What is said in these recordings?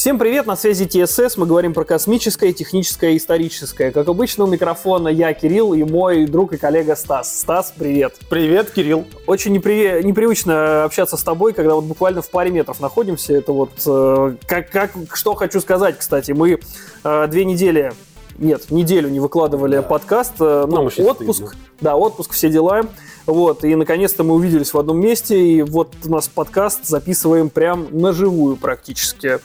Всем привет, на связи ТСС. Мы говорим про космическое, техническое и историческое. Как обычно, у микрофона я, Кирилл, и мой друг и коллега Стас. Стас, привет. Привет, Кирилл. Очень непри... непривычно общаться с тобой, когда вот буквально в паре метров находимся. Это вот э, как, как, что хочу сказать, кстати. Мы э, две недели нет, неделю не выкладывали да. подкаст, э, ну, отпуск, стыдно. да, отпуск, все дела, вот, и наконец-то мы увиделись в одном месте, и вот у нас подкаст записываем прям на живую практически.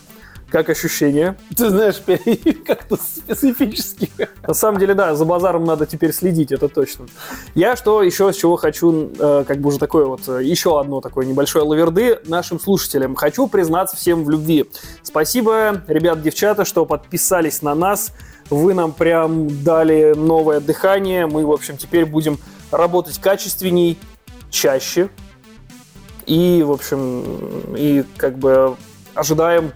Как ощущение? Ты знаешь, как-то специфически. На самом деле, да, за базаром надо теперь следить, это точно. Я что еще с чего хочу, э, как бы уже такое вот, э, еще одно такое небольшое лаверды нашим слушателям. Хочу признаться всем в любви. Спасибо, ребят, девчата, что подписались на нас. Вы нам прям дали новое дыхание. Мы, в общем, теперь будем работать качественней, чаще. И, в общем, и как бы ожидаем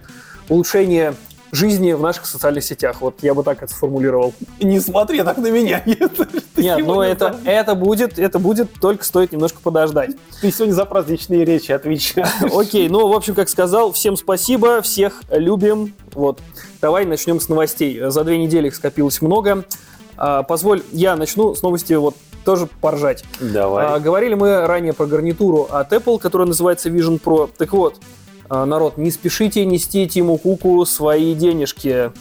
улучшение жизни в наших социальных сетях. Вот я бы так это сформулировал. Не смотри так на меня. Нет, Нет ну это, это, будет, это будет, только стоит немножко подождать. Ты сегодня за праздничные речи отвечаешь. Окей, ну, в общем, как сказал, всем спасибо, всех любим. Вот. Давай начнем с новостей. За две недели их скопилось много. А, позволь, я начну с новости вот тоже поржать. Давай. А, говорили мы ранее про гарнитуру от Apple, которая называется Vision Pro. Так вот, народ, не спешите нести Тиму Куку свои денежки.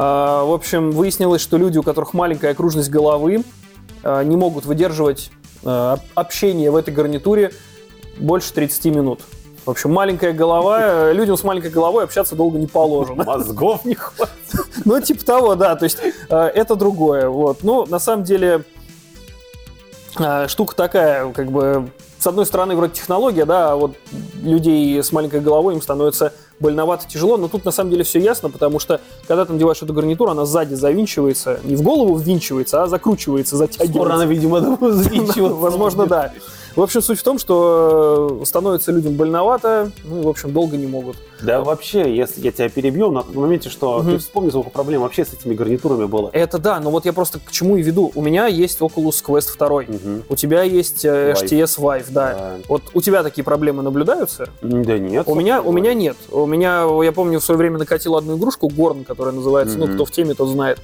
А, в общем, выяснилось, что люди, у которых маленькая окружность головы, а, не могут выдерживать общение в этой гарнитуре больше 30 минут. В общем, маленькая голова, людям с маленькой головой общаться долго не положено. Мозгов не хватит. Ну, типа того, да, то есть это другое. Вот. Ну, на самом деле, штука такая, как бы с одной стороны, вроде технология, да, а вот людей с маленькой головой им становится больновато, тяжело, но тут на самом деле все ясно, потому что когда ты надеваешь эту гарнитуру, она сзади завинчивается, не в голову ввинчивается, а закручивается, затягивается. Скоро она, видимо, завинчивается. Возможно, да. В общем, суть в том, что становится людям больновато, ну, в общем, долго не могут. Да, вообще, если я тебя перебью, на моменте, что угу. ты вспомни, сколько проблем вообще с этими гарнитурами было. Это да, но вот я просто к чему и веду. У меня есть Oculus Quest 2, угу. у тебя есть э, HTS Vive, да. да. Вот у тебя такие проблемы наблюдаются? Да нет. У меня, у меня нет. У меня, я помню, в свое время накатил одну игрушку, Горн, которая называется, угу. ну, кто в теме, тот знает.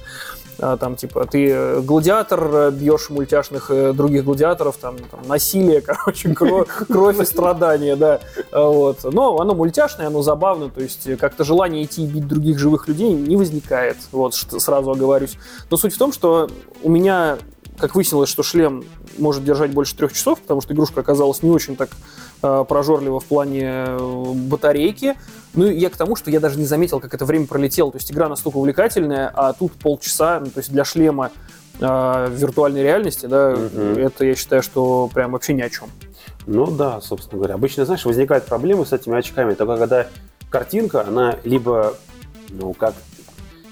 А, там, типа, ты э, гладиатор, э, бьешь мультяшных э, других гладиаторов, там, там насилие, короче, кровь, и страдания, да, а, вот. Но оно мультяшное, оно забавно, то есть как-то желание идти и бить других живых людей не возникает, вот, сразу оговорюсь. Но суть в том, что у меня как выяснилось, что шлем может держать больше трех часов, потому что игрушка оказалась не очень так Э, прожорливо в плане батарейки. Ну, я к тому, что я даже не заметил, как это время пролетело. То есть игра настолько увлекательная, а тут полчаса, ну, то есть для шлема э, виртуальной реальности, да, угу. это я считаю, что прям вообще ни о чем. Ну да, собственно говоря. Обычно, знаешь, возникают проблемы с этими очками, только когда картинка, она либо, ну, как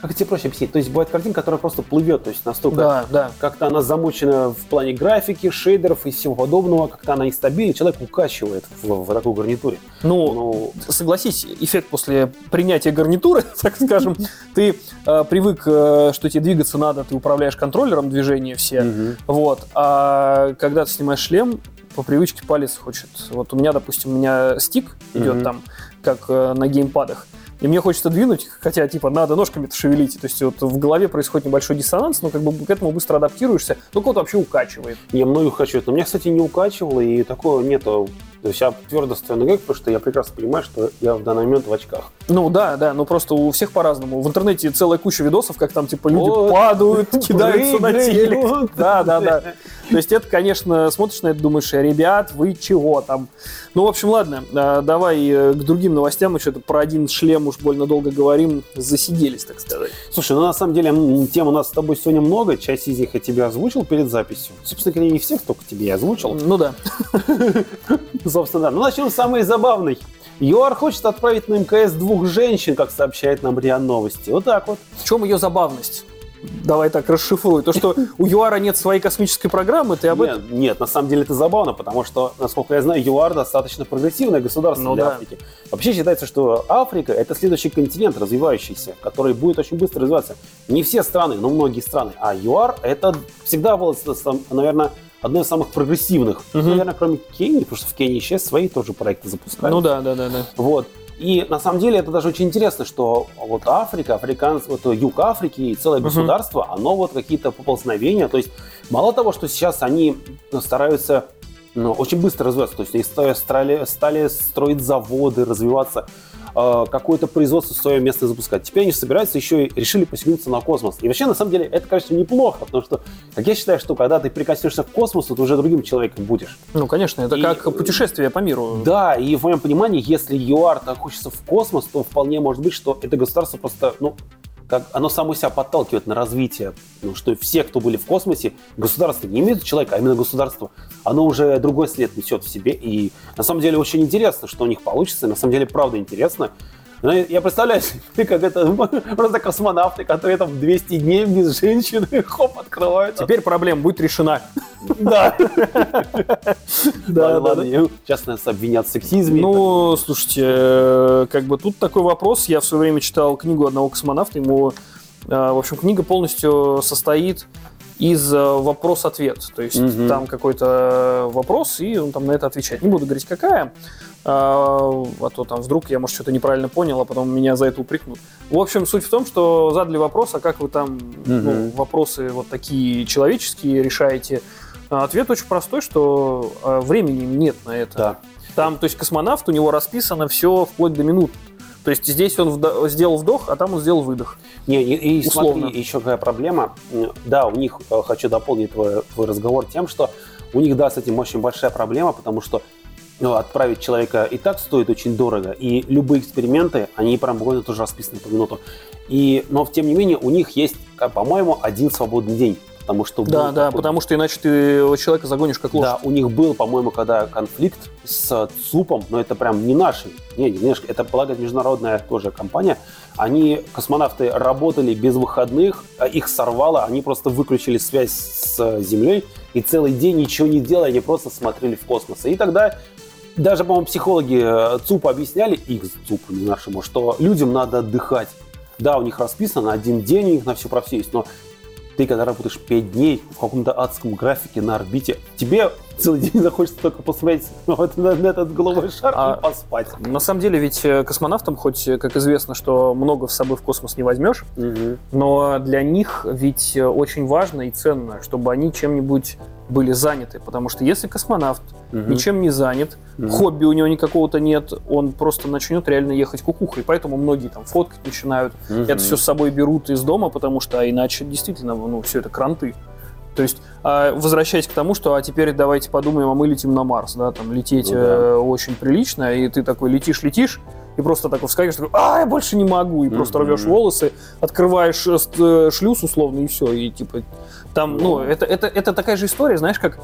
как тебе проще объяснить? То есть бывает картинка, которая просто плывет, то есть настолько да, да. как-то она замучена в плане графики, шейдеров и всего подобного, как-то она нестабильна, человек укачивает в, в такой гарнитуре. Ну, ну, согласись, эффект после принятия гарнитуры, так скажем, ты э, привык, э, что тебе двигаться надо, ты управляешь контроллером движения все, угу. вот, а когда ты снимаешь шлем, по привычке палец хочет. Вот у меня, допустим, у меня стик идет угу. там, как э, на геймпадах и мне хочется двинуть, хотя, типа, надо ножками-то шевелить. То есть вот в голове происходит небольшой диссонанс, но как бы к этому быстро адаптируешься. Ну, кого-то вообще укачивает. Я многих укачивает. Но меня, кстати, не укачивало, и такого нету. То есть я твердо стою на потому что я прекрасно понимаю, что я в данный момент в очках. Ну да, да, но просто у всех по-разному. В интернете целая куча видосов, как там типа люди вот. падают, кидаются на телек. Да, да, да. То есть это, конечно, смотришь на это, думаешь, ребят, вы чего там? Ну, в общем, ладно, а, давай э, к другим новостям. Мы что-то про один шлем уж больно долго говорим. Засиделись, так сказать. Слушай, ну на самом деле тем у нас с тобой сегодня много. Часть из них я тебе озвучил перед записью. Собственно говоря, не всех только тебе я озвучил. Ну да. Собственно, да. Ну, начнем с самой забавной. ЮАР хочет отправить на МКС двух женщин, как сообщает нам РИА Новости. Вот так вот. В чем ее забавность? Давай так расшифруй. То, что у ЮАРа нет своей космической программы, ты об этом? Нет, нет, на самом деле это забавно, потому что, насколько я знаю, ЮАР достаточно прогрессивное государство ну, для да. Африки. Вообще считается, что Африка – это следующий континент развивающийся, который будет очень быстро развиваться. Не все страны, но многие страны. А ЮАР – это всегда было, наверное, одно из самых прогрессивных. Угу. Наверное, кроме Кении, потому что в Кении сейчас свои тоже проекты запускают. Ну да, да, да, да. Вот. И на самом деле это даже очень интересно, что вот Африка, африканцы, вот юг Африки и целое uh-huh. государство, оно вот какие-то поползновения. То есть мало того, что сейчас они стараются ну, очень быстро развиваться, то есть они стали, стали строить заводы, развиваться, э, какое-то производство свое место запускать. Теперь они собираются еще и решили поселиться на космос. И вообще, на самом деле, это, конечно, неплохо, потому что, как я считаю, что когда ты прикоснешься к космосу, ты уже другим человеком будешь. Ну, конечно, это и, как путешествие по миру. Да, и в моем понимании, если ЮАР хочется в космос, то вполне может быть, что это государство просто, ну, как оно само себя подталкивает на развитие, ну, что все, кто были в космосе, государство не имеет человека, а именно государство, оно уже другой след несет в себе. И на самом деле очень интересно, что у них получится. На самом деле, правда интересно. Ну, я представляю себе, как это просто космонавты, которые там 200 дней без женщины, хоп, открывают. Теперь проблема будет решена. Да. Да, ладно, сейчас нас обвинят в сексизме. Ну, слушайте, э, как бы тут такой вопрос. Я в свое время читал книгу одного космонавта, ему, э, в общем, книга полностью состоит из э, вопрос-ответ. То есть угу. там какой-то вопрос, и он там на это отвечает. Не буду говорить, какая, а, а то там вдруг я, может, что-то неправильно понял, а потом меня за это упрекнут. В общем, суть в том, что задали вопрос, а как вы там угу. ну, вопросы вот такие человеческие решаете. А ответ очень простой, что а, времени нет на это. Да. Там, то есть космонавт, у него расписано все вплоть до минут. То есть здесь он вдох, сделал вдох, а там он сделал выдох. Не, и, и Условно. смотри, еще какая проблема. Да, у них, э, хочу дополнить твой, твой разговор тем, что у них, да, с этим очень большая проблема, потому что отправить человека и так стоит очень дорого, и любые эксперименты, они прям буквально тоже расписаны по минуту. И, но, тем не менее, у них есть, по-моему, один свободный день. Потому что да, да, такой... потому что иначе ты человека загонишь как лошадь. Да, у них был, по-моему, когда конфликт с ЦУПом, но это прям не наши, не, не, это, благо, международная тоже компания. Они, космонавты, работали без выходных, а их сорвало, они просто выключили связь с Землей и целый день ничего не делали, они просто смотрели в космос. И тогда даже, по-моему, психологи э, ЦУПа объясняли, их ЦУПу, не нашему, что людям надо отдыхать. Да, у них расписано один день, у них на все про все есть, но ты когда работаешь 5 дней в каком-то адском графике на орбите, тебе целый день захочется только посмотреть вот на, на этот голубой шар а, и поспать. На самом деле ведь э, космонавтам, хоть, э, как известно, что много с собой в космос не возьмешь, угу. но для них ведь очень важно и ценно, чтобы они чем-нибудь были заняты. Потому что если космонавт угу. ничем не занят, угу. хобби у него никакого-то нет, он просто начнет реально ехать кукухой. Поэтому многие там фоткать начинают, угу. это все с собой берут из дома, потому что а иначе действительно ну, все это кранты. То есть, а, возвращаясь к тому, что а теперь давайте подумаем, а мы летим на Марс, да, там лететь ну, да. э, очень прилично, и ты такой летишь, летишь, и просто такой вскакиваешь, такой, а, я больше не могу, и mm-hmm. просто рвешь волосы, открываешь э, э, шлюз условно, и все, и типа там, ну, это, это, это такая же история, знаешь, как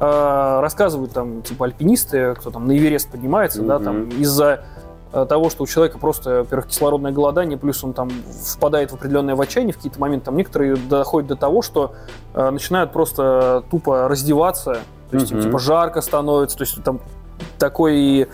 э, рассказывают там, типа, альпинисты, кто там на Эверест поднимается, mm-hmm. да, там, из-за того, что у человека просто, во-первых, кислородное голодание, плюс он там впадает в определенное в отчаяние в какие-то моменты, там некоторые доходят до того, что э, начинают просто тупо раздеваться, то есть, mm-hmm. типа, жарко становится, то есть там такой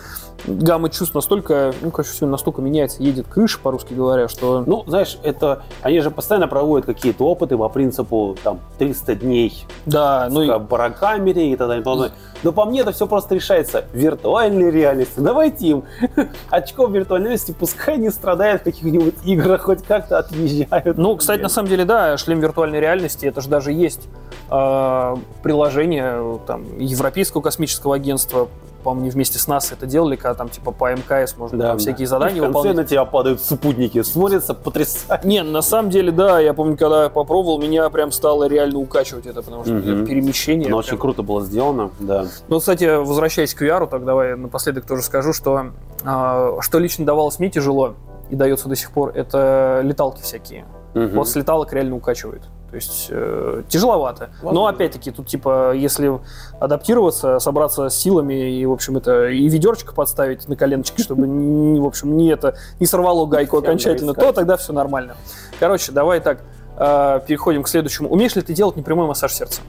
гамма чувств настолько, ну, короче, все настолько меняется, едет крыша, по-русски говоря, что... Ну, знаешь, это, они же постоянно проводят какие-то опыты по принципу, там, 300 дней да, ну в барокамере и так далее. И... Но по мне это все просто решается виртуальной реальностью. Давайте им очков виртуальной реальности, пускай не страдают в каких-нибудь играх, хоть как-то отъезжают. Ну, кстати, на самом деле, да, шлем виртуальной реальности, это же даже есть э, приложение там, Европейского космического агентства, по-моему, не вместе с нас это делали, когда там типа по МКС можно да, там, всякие задания выполнять. в конце выполнять. на тебя падают спутники, смотрится потрясающе. Не, на самом деле, да, я помню, когда я попробовал, меня прям стало реально укачивать это, потому что угу. перемещение. Но прям... очень круто было сделано, да. Ну, кстати, возвращаясь к VR, так давай напоследок тоже скажу, что, э, что лично давалось мне тяжело и дается до сих пор, это леталки всякие. Угу. Вот с леталок реально укачивает. То есть э, тяжеловато. Ладно. Но опять-таки тут типа, если адаптироваться, собраться с силами и, в общем, это и ведерчик подставить на коленочке, чтобы, не, в общем, не это не сорвало гайку окончательно, то тогда все нормально. Короче, давай так э, переходим к следующему. Умеешь ли ты делать непрямой массаж сердца?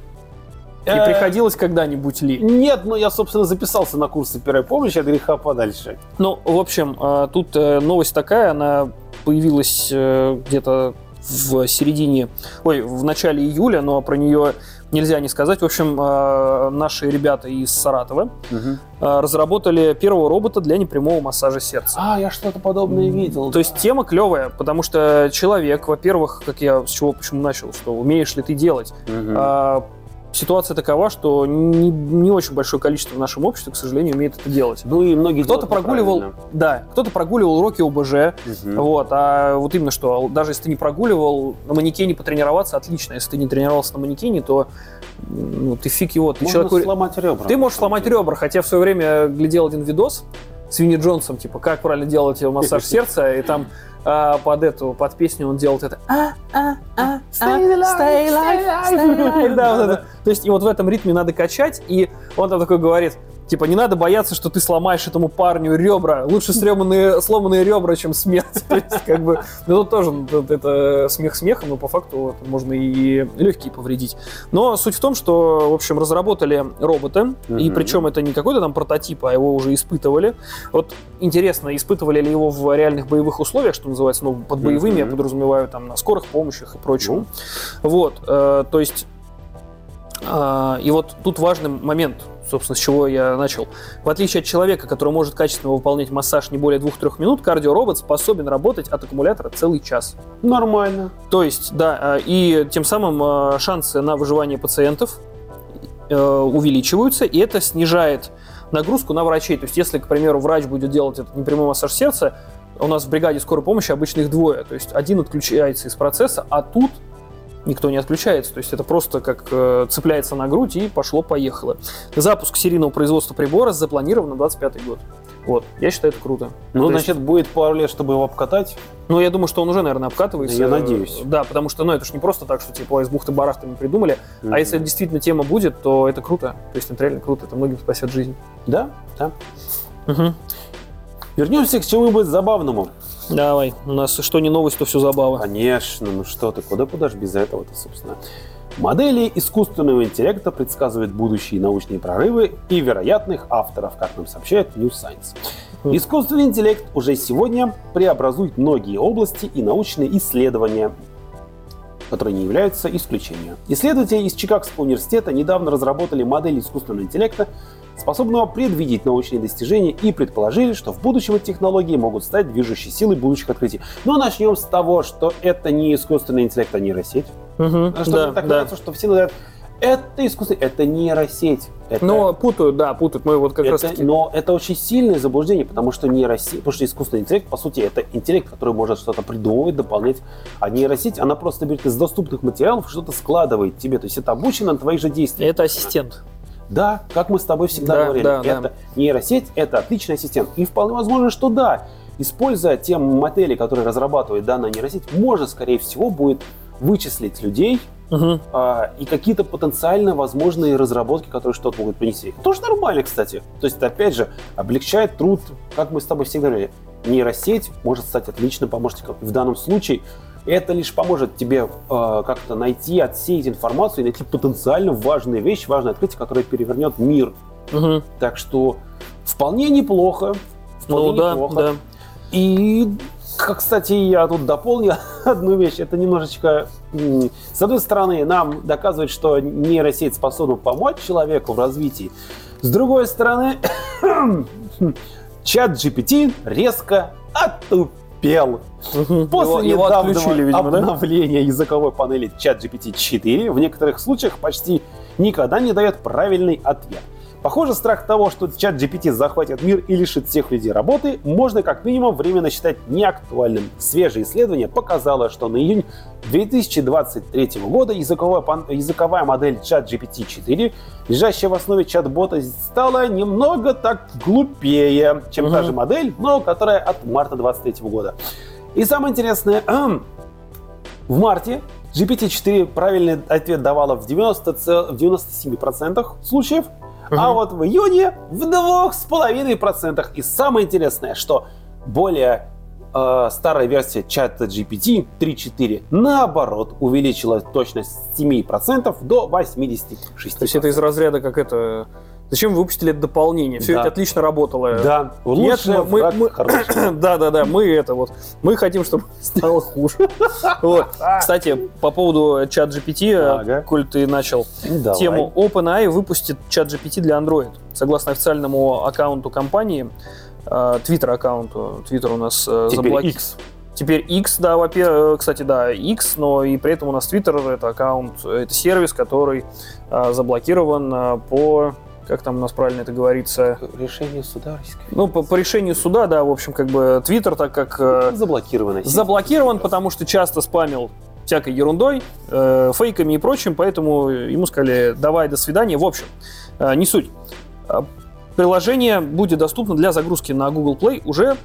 И э, приходилось когда-нибудь ли? Нет, но я, собственно, записался на курсы первой помощи от греха подальше. Ну, в общем, э, тут новость такая, она появилась где-то в середине, ой, в начале июля, но про нее нельзя не сказать. В общем, э, наши ребята из Саратова угу. разработали первого робота для непрямого массажа сердца. А, я что-то подобное видел. То есть тема клевая, потому что человек, во-первых, как я с чего почему начал, что умеешь ли ты делать, угу ситуация такова, что не, не очень большое количество в нашем обществе, к сожалению, умеет это делать. Ну и многие кто-то прогуливал, да, кто-то прогуливал уроки ОБЖ, угу. вот, а вот именно что, даже если ты не прогуливал, на манекене потренироваться отлично, если ты не тренировался на манекене, то ну, ты фиг его, ты Можно человеку... сломать ребра. Ты можешь сломать ребра, хотя в свое время глядел один видос с Винни Джонсом, типа, как правильно делать массаж сердца, и там а, под эту, под песню он делает это а, а, а, stay alive, stay alive, stay alive. Да, вот это. То есть и вот в этом ритме надо качать, и он там такой говорит, Типа, не надо бояться, что ты сломаешь этому парню ребра. Лучше сломанные, сломанные ребра, чем смерть. То есть, как бы, ну, тут тоже это смех смехом, но по факту это можно и легкие повредить. Но суть в том, что, в общем, разработали робота, mm-hmm. и причем это не какой-то там прототип, а его уже испытывали. Вот интересно, испытывали ли его в реальных боевых условиях, что называется, ну, под боевыми, mm-hmm. я подразумеваю, там, на скорых помощях и прочем. Mm-hmm. Вот, э, то есть, э, и вот тут важный момент – собственно, с чего я начал. В отличие от человека, который может качественно выполнять массаж не более 2-3 минут, кардиоробот способен работать от аккумулятора целый час. Нормально. То есть, да, а, и тем самым а, шансы на выживание пациентов э, увеличиваются, и это снижает нагрузку на врачей. То есть, если, к примеру, врач будет делать этот непрямой массаж сердца, у нас в бригаде скорой помощи обычно их двое. То есть один отключается из процесса, а тут никто не отключается. То есть это просто как э, цепляется на грудь и пошло-поехало. Запуск серийного производства прибора запланирован на 25 год. Вот, я считаю, это круто. Ну, То значит, есть... будет пару лет, чтобы его обкатать? Ну, я думаю, что он уже, наверное, обкатывается. Я надеюсь. Да, потому что, ну, это же не просто так, что, типа, из бухты-барахты мы придумали. Mm-hmm. А если действительно тема будет, то это круто. То есть это реально круто, это многим спасет жизнь. Да, да. Угу. Вернемся к чему-нибудь забавному. Давай, у нас что не новость, то все забава. Конечно, ну что ты, куда куда же без этого-то, собственно. Модели искусственного интеллекта предсказывают будущие научные прорывы и вероятных авторов, как нам сообщает New Science. Искусственный интеллект уже сегодня преобразует многие области и научные исследования, которые не являются исключением. Исследователи из Чикагского университета недавно разработали модель искусственного интеллекта, способного предвидеть научные достижения и предположили, что в будущем эти технологии могут стать движущей силой будущих открытий. Но начнем с того, что это не искусственный интеллект, а нейросеть. Угу, что да, так да. кажется, что все говорят, это искусство, это нейросеть. Это... Но путают, да, путают. Мы вот как это, раз таки... Но это очень сильное заблуждение, потому что нейросеть, потому что искусственный интеллект, по сути, это интеллект, который может что-то придумывать, дополнять. А нейросеть, она просто берет из доступных материалов что-то складывает тебе. То есть это обучено на твоих же действиях. Это ассистент. Да, как мы с тобой всегда да, говорили, да, это да. нейросеть, это отличный ассистент. И вполне возможно, что да, используя те модели, которые разрабатывает данная нейросеть, можно, скорее всего, будет вычислить людей угу. а, и какие-то потенциально возможные разработки, которые что-то могут принести. Тоже нормально, кстати. То есть, это, опять же, облегчает труд, как мы с тобой всегда говорили. Нейросеть может стать отличным помощником. И в данном случае это лишь поможет тебе э, как-то найти, отсеять информацию и найти потенциально важные вещи, важное открытие, которое перевернет мир. Угу. Так что вполне неплохо. Вполне ну, неплохо. Да, да. И, кстати, я тут дополню одну вещь. Это немножечко... С одной стороны, нам доказывает, что нейросеть способна помочь человеку в развитии. С другой стороны, чат GPT резко отупил пел. После его, недавнего отключили, видимо, обновления да? языковой панели ChatGPT 4 в некоторых случаях почти никогда не дает правильный ответ. Похоже, страх того, что чат GPT захватит мир и лишит всех людей работы, можно как минимум временно считать неактуальным. Свежее исследование показало, что на июнь 2023 года языковая, языковая модель чат GPT-4, лежащая в основе чат-бота, стала немного так глупее, чем угу. та же модель, но которая от марта 2023 года. И самое интересное, в марте GPT-4 правильный ответ давала в, 90, в 97% случаев, Угу. А вот в июне в двух с половиной процентах. И самое интересное, что более э, старая версия чата GPT 3.4 наоборот увеличила точность с 7% до 86%. То есть это из разряда как это Зачем вы выпустили это дополнение? Все Да. это отлично работало. Да, Нет, лучше, мы- враг мы- хороший. Да, да, да, мы это вот, мы хотим, чтобы стало хуже. Вот. Кстати, по поводу чат GPT, Ага. коль ты начал Ну, давай. тему, OpenAI выпустит чат GPT для Android. Согласно официальному аккаунту компании, э, Twitter аккаунту, Twitter у нас э, Теперь заблоки- X. Теперь X, да, во-первых, кстати, да, X, но и при этом у нас Twitter это аккаунт, это сервис, который э, заблокирован э, по, как там у нас правильно это говорится, Решение суда российского. ну, по, по решению суда, да, в общем, как бы Twitter, так как э, Заблокировано. заблокирован, потому что часто спамил всякой ерундой, э, фейками и прочим, поэтому ему сказали, давай, до свидания. В общем, э, не суть. Э, Приложение будет доступно для загрузки на Google Play уже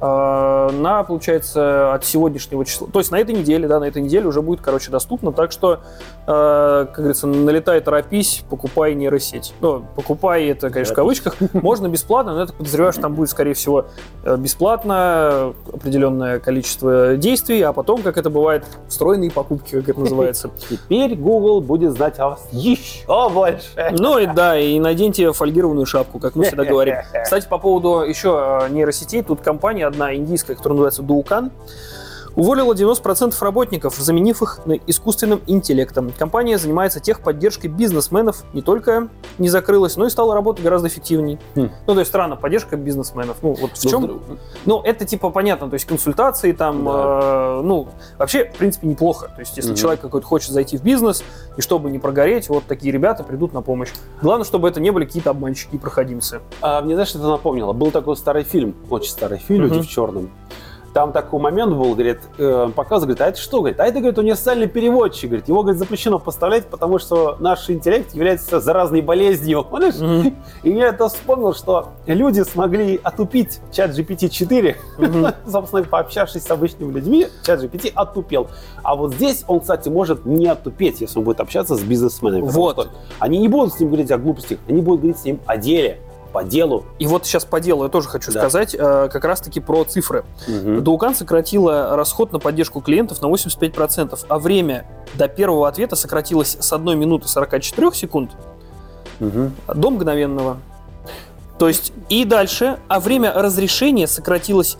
э, на, получается, от сегодняшнего числа. То есть на этой неделе, да, на этой неделе уже будет, короче, доступно. Так что, э, как говорится, налетай, торопись, покупай нейросеть. Ну, покупай это, конечно, в кавычках. Можно бесплатно, но я так подозреваю, что там будет, скорее всего, э, бесплатно определенное количество действий, а потом, как это бывает, встроенные покупки, как это называется. Теперь Google будет знать о вас еще больше. Ну и да, и наденьте фольгированную шапку, как мы всегда говорим. Кстати, по поводу еще э, нейросетей, тут компания одна индийская, которая называется Duokan, уволила 90% работников, заменив их на искусственным интеллектом. Компания занимается техподдержкой бизнесменов, не только не закрылась, но и стала работать гораздо эффективнее. Хм. Ну, то есть странно, поддержка бизнесменов. Ну, вот в Ну, чем... вдруг- Ну, это типа понятно, то есть консультации там, Да. э, ну, вообще, в принципе, неплохо. То есть, если Мгм. человек какой-то хочет зайти в бизнес, и чтобы не прогореть, вот такие ребята придут на помощь. Главное, чтобы это не были какие-то обманщики и проходимцы. А, мне знаешь, это напомнило? Был такой старый фильм, очень старый фильм, Мгм. «Люди в черном». Там такой момент был, говорит, э, показывает, говорит, а это что, говорит, а это, говорит, универсальный переводчик, говорит, его, говорит, запрещено поставлять, потому что наш интеллект является заразной болезнью, понимаешь? Мгм. И я это вспомнил, что люди смогли отупить чат GPT-4, Мгм. собственно, пообщавшись с обычными людьми, чат GPT отупел. А вот здесь он, кстати, может не отупеть, если он будет общаться с бизнесменами. Вот. Они не будут с ним говорить о глупостях, они будут говорить с ним о деле, по делу. И вот сейчас по делу я тоже хочу Да. сказать э, как раз-таки про цифры. Дуукан сократила расход на поддержку клиентов на 85%, а время до первого ответа сократилось с 1 минуты 44 секунд Мгм. до мгновенного. То есть и дальше, а время разрешения сократилось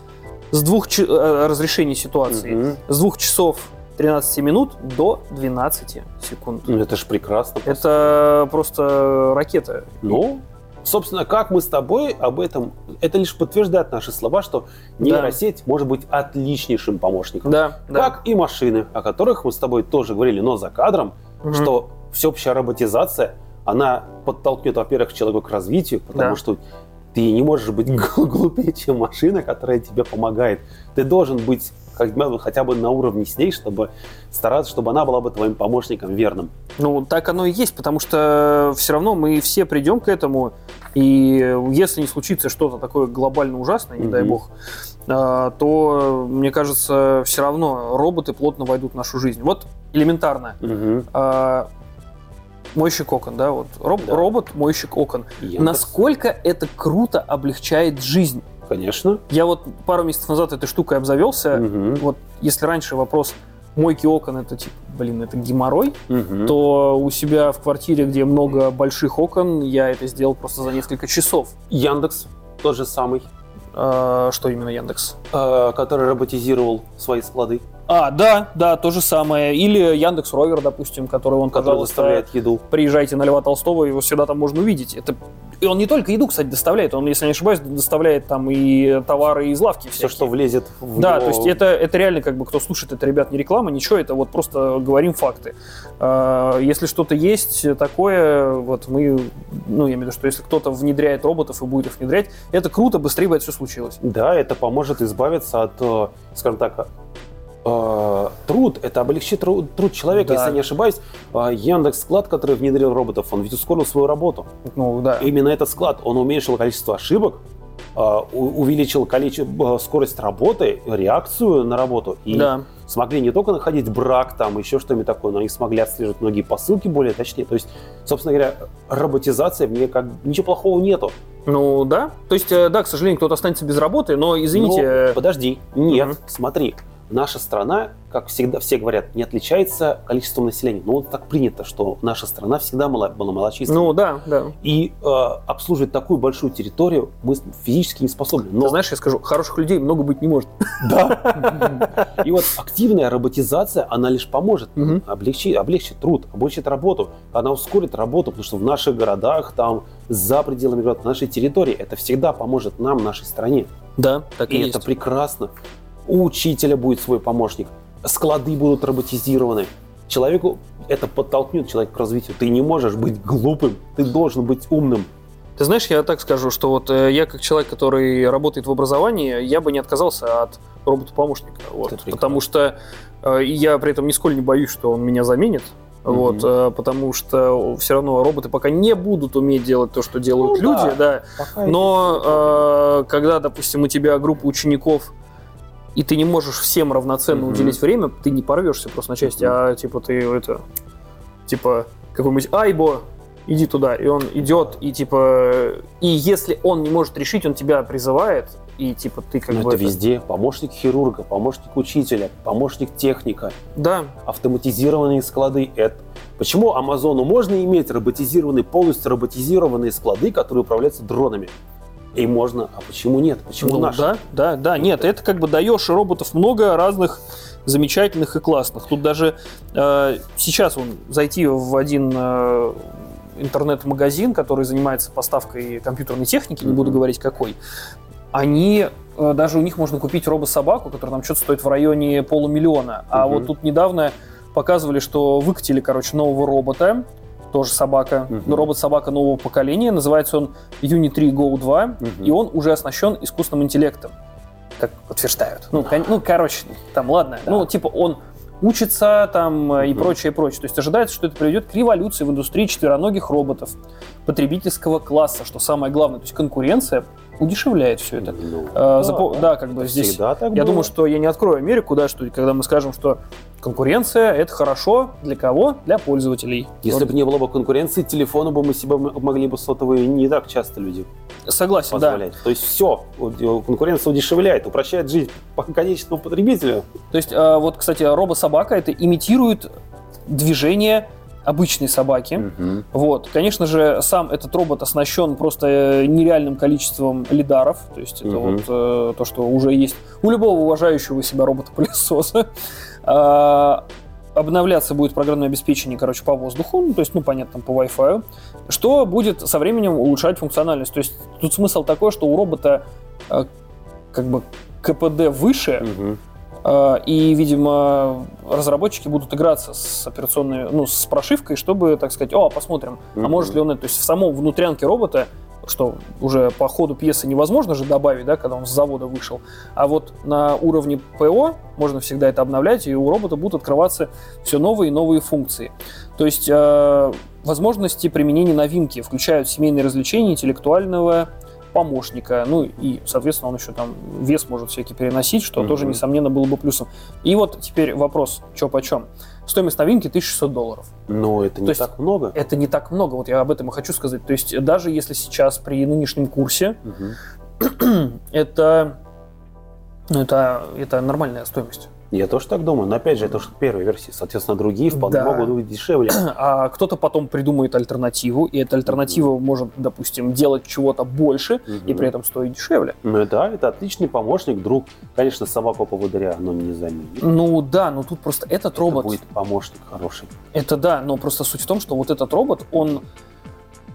с двух ч- э, разрешений ситуации Мгм. с двух часов 13 минут до 12 секунд. Ну, Это же прекрасно. Это просто ракета. Ну, собственно, как мы с тобой об этом... Это лишь подтверждает наши слова, что нейросеть может быть отличнейшим помощником. Да, да. Как и машины, о которых мы с тобой тоже говорили, но за кадром, Мгм. что всеобщая роботизация, она подтолкнет, во-первых, человека к развитию, потому Да. что ты не можешь быть гл- глупее, чем машина, которая тебе помогает. Ты должен быть хотя бы на уровне с ней, чтобы стараться, чтобы она была бы твоим помощником верным. Ну, так оно и есть, потому что все равно мы все придем к этому, и если не случится что-то такое глобально ужасное, не дай Мгм. бог, а, то, мне кажется, все равно роботы плотно войдут в нашу жизнь. Вот элементарно. Мгм. а, Мойщик окон, да, вот роб- Да. робот мойщик окон. Яндекс. Насколько это круто облегчает жизнь. Конечно. Я вот пару месяцев назад этой штукой обзавелся. Мгм. Вот если раньше вопрос мойки окон это типа, блин, это геморрой, Мгм. то у себя в квартире, где много больших окон, я это сделал просто за несколько часов. Яндекс тот же самый, А, что именно Яндекс? э, который роботизировал свои склады, А, да, да, то же самое. Или Яндекс Ровер, допустим, который он, который доставляет еду. приезжайте на Льва Толстого, его всегда там можно увидеть. Это... И он не только еду, кстати, доставляет, он, если не ошибаюсь, доставляет там и товары из лавки. Все, всякие. что влезет в Да, его- то есть это, это реально, как бы, кто слушает, это, ребят, не реклама, ничего, это вот просто говорим факты. А, Если что-то есть такое, вот мы, ну, я имею в виду, что если кто-то внедряет роботов и будет их внедрять, это круто, быстрее бы это все случилось. Да, это поможет избавиться от, э, скажем так, э, труд, это облегчит тру- труд человека. Да. Если я не ошибаюсь, э, Яндекс склад, который внедрил роботов, он ведь ускорил свою работу. Ну, да. Именно этот склад, он уменьшил количество ошибок, э, увеличил количество, скорость работы, реакцию на работу. И Да. смогли не только находить брак, там еще что-нибудь такое, но и смогли отслеживать многие посылки более точнее. То есть, собственно говоря, роботизация, мне как ничего плохого нету. Ну, да. То есть, да, к сожалению, кто-то останется без работы, но, извините, э, подожди, нет, Мгм. смотри. Наша страна, как всегда все говорят, не отличается количеством населения. Но вот так принято, что наша страна всегда была, была малочисленной. Ну да, да. И э, обслуживать такую большую территорию мы физически не способны. Но... Ты знаешь, я скажу, хороших людей много быть не может. Да. И вот активная роботизация, она лишь поможет облегчить, облегчить труд, облегчить работу. Она ускорит работу, потому что в наших городах, там, за пределами города, нашей территории, это всегда поможет нам, нашей стране. Да, так и, и это прекрасно. У учителя будет свой помощник, склады будут роботизированы. Человеку это подтолкнет человек к развитию. Ты не можешь быть глупым, ты должен быть умным. Ты знаешь, я так скажу, что вот э, я как человек, который работает в образовании, я бы не отказался от робота-помощника. Вот, потому что э, я при этом нисколько не боюсь, что он меня заменит. Mm-hmm. Вот, э, потому что все равно роботы пока не будут уметь делать то, что делают ну, люди, да. да. Но э, когда, допустим, у тебя группа учеников и ты не можешь всем равноценно mm-hmm. уделить время, ты не порвешься просто на части, а типа ты это, типа какой-нибудь Айбо, иди туда, и он идет, и типа, и если он не может решить, он тебя призывает, и типа ты как Но бы... Это, это везде. Помощник хирурга, помощник учителя, помощник техника. Да. Автоматизированные склады. Это... Почему Амазону можно иметь роботизированные, полностью роботизированные склады, которые управляются дронами? И можно, а почему нет? Почему ну, наши? Да, да, да, нет, это как бы даешь роботов много разных замечательных и классных. Тут даже э, сейчас он зайти в один э, интернет-магазин, который занимается поставкой компьютерной техники, mm-hmm. не буду говорить какой, они э, даже у них можно купить робособаку, которая там что-то стоит в районе полумиллиона. Mm-hmm. А вот тут недавно показывали, что выкатили, короче, нового робота, тоже собака, uh-huh. робот-собака нового поколения. Называется он Uni3 Go 2, uh-huh. и он уже оснащен искусственным интеллектом, как утверждают. Ну, кон- ну короче, там, ладно. Да. Ну, типа, он учится там uh-huh. и прочее, прочее. То есть ожидается, что это приведет к революции в индустрии четвероногих роботов потребительского класса, что самое главное. То есть конкуренция удешевляет все это. Ну, а, да, Запо- да, как бы здесь. Так я было. думаю, что я не открою Америку, да, что когда мы скажем, что конкуренция это хорошо для кого? Для пользователей. Если вот. бы не было бы конкуренции, телефоны бы мы себе могли бы сотовые не так часто люди. Согласен, позволять. да. То есть все, конкуренция удешевляет, упрощает жизнь по конечному потребителю. То есть, а, вот, кстати, робособака это имитирует движение обычной собаки. Угу. Вот. Конечно же, сам этот робот оснащен просто э, нереальным количеством лидаров. То есть это угу. вот э, то, что уже есть у любого уважающего себя робота-пылесоса. А, обновляться будет программное обеспечение, короче, по воздуху, ну, то есть, ну, понятно, по Wi-Fi, что будет со временем улучшать функциональность. То есть тут смысл такой, что у робота э, как бы КПД выше, угу и, видимо, разработчики будут играться с операционной, ну, с прошивкой, чтобы, так сказать, о, посмотрим, mm-hmm. а может ли он это. То есть в самом внутрянке робота, что уже по ходу пьесы невозможно же добавить, да, когда он с завода вышел. А вот на уровне ПО можно всегда это обновлять, и у робота будут открываться все новые и новые функции. То есть э, возможности применения новинки включают семейные развлечения, интеллектуального помощника, ну и, соответственно, он еще там вес может всякий переносить, что mm-hmm. тоже, несомненно, было бы плюсом. И вот теперь вопрос, что почем. Стоимость новинки 1600 долларов. Но это То не есть, так много. Это не так много, вот я об этом и хочу сказать. То есть даже если сейчас при нынешнем курсе mm-hmm. это, ну, это, это нормальная стоимость. Я тоже так думаю, но опять же, это уже первая версия, соответственно, другие вполне да. могут быть дешевле. А кто-то потом придумает альтернативу, и эта альтернатива mm может, допустим, делать чего-то больше mm и при этом стоить дешевле. Ну да, это отличный помощник, друг. Конечно, собаку поводыря оно не заменит. Ну да, но тут просто этот робот... Это будет помощник хороший. Это да, но просто суть в том, что вот этот робот, он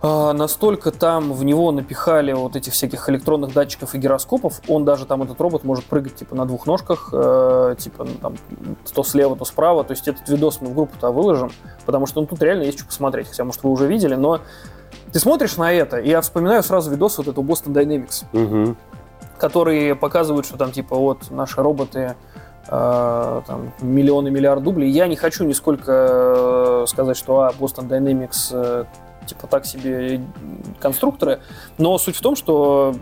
настолько там в него напихали вот этих всяких электронных датчиков и гироскопов, он даже там, этот робот, может прыгать типа на двух ножках, э, типа ну, там то слева, то справа. То есть этот видос мы в группу-то выложим, потому что ну, тут реально есть что посмотреть. Хотя, может, вы уже видели, но ты смотришь на это, и я вспоминаю сразу видос вот этого Boston Dynamics, угу. которые показывают, что там типа вот наши роботы э, там, миллионы, миллиард дублей. Я не хочу нисколько э, сказать, что а, Boston Dynamics э, типа так себе конструкторы. Но суть в том, что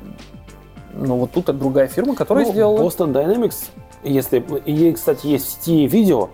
ну, вот тут другая фирма, которая ну, сделала... Boston Dynamics, если... И, кстати, есть в сети видео,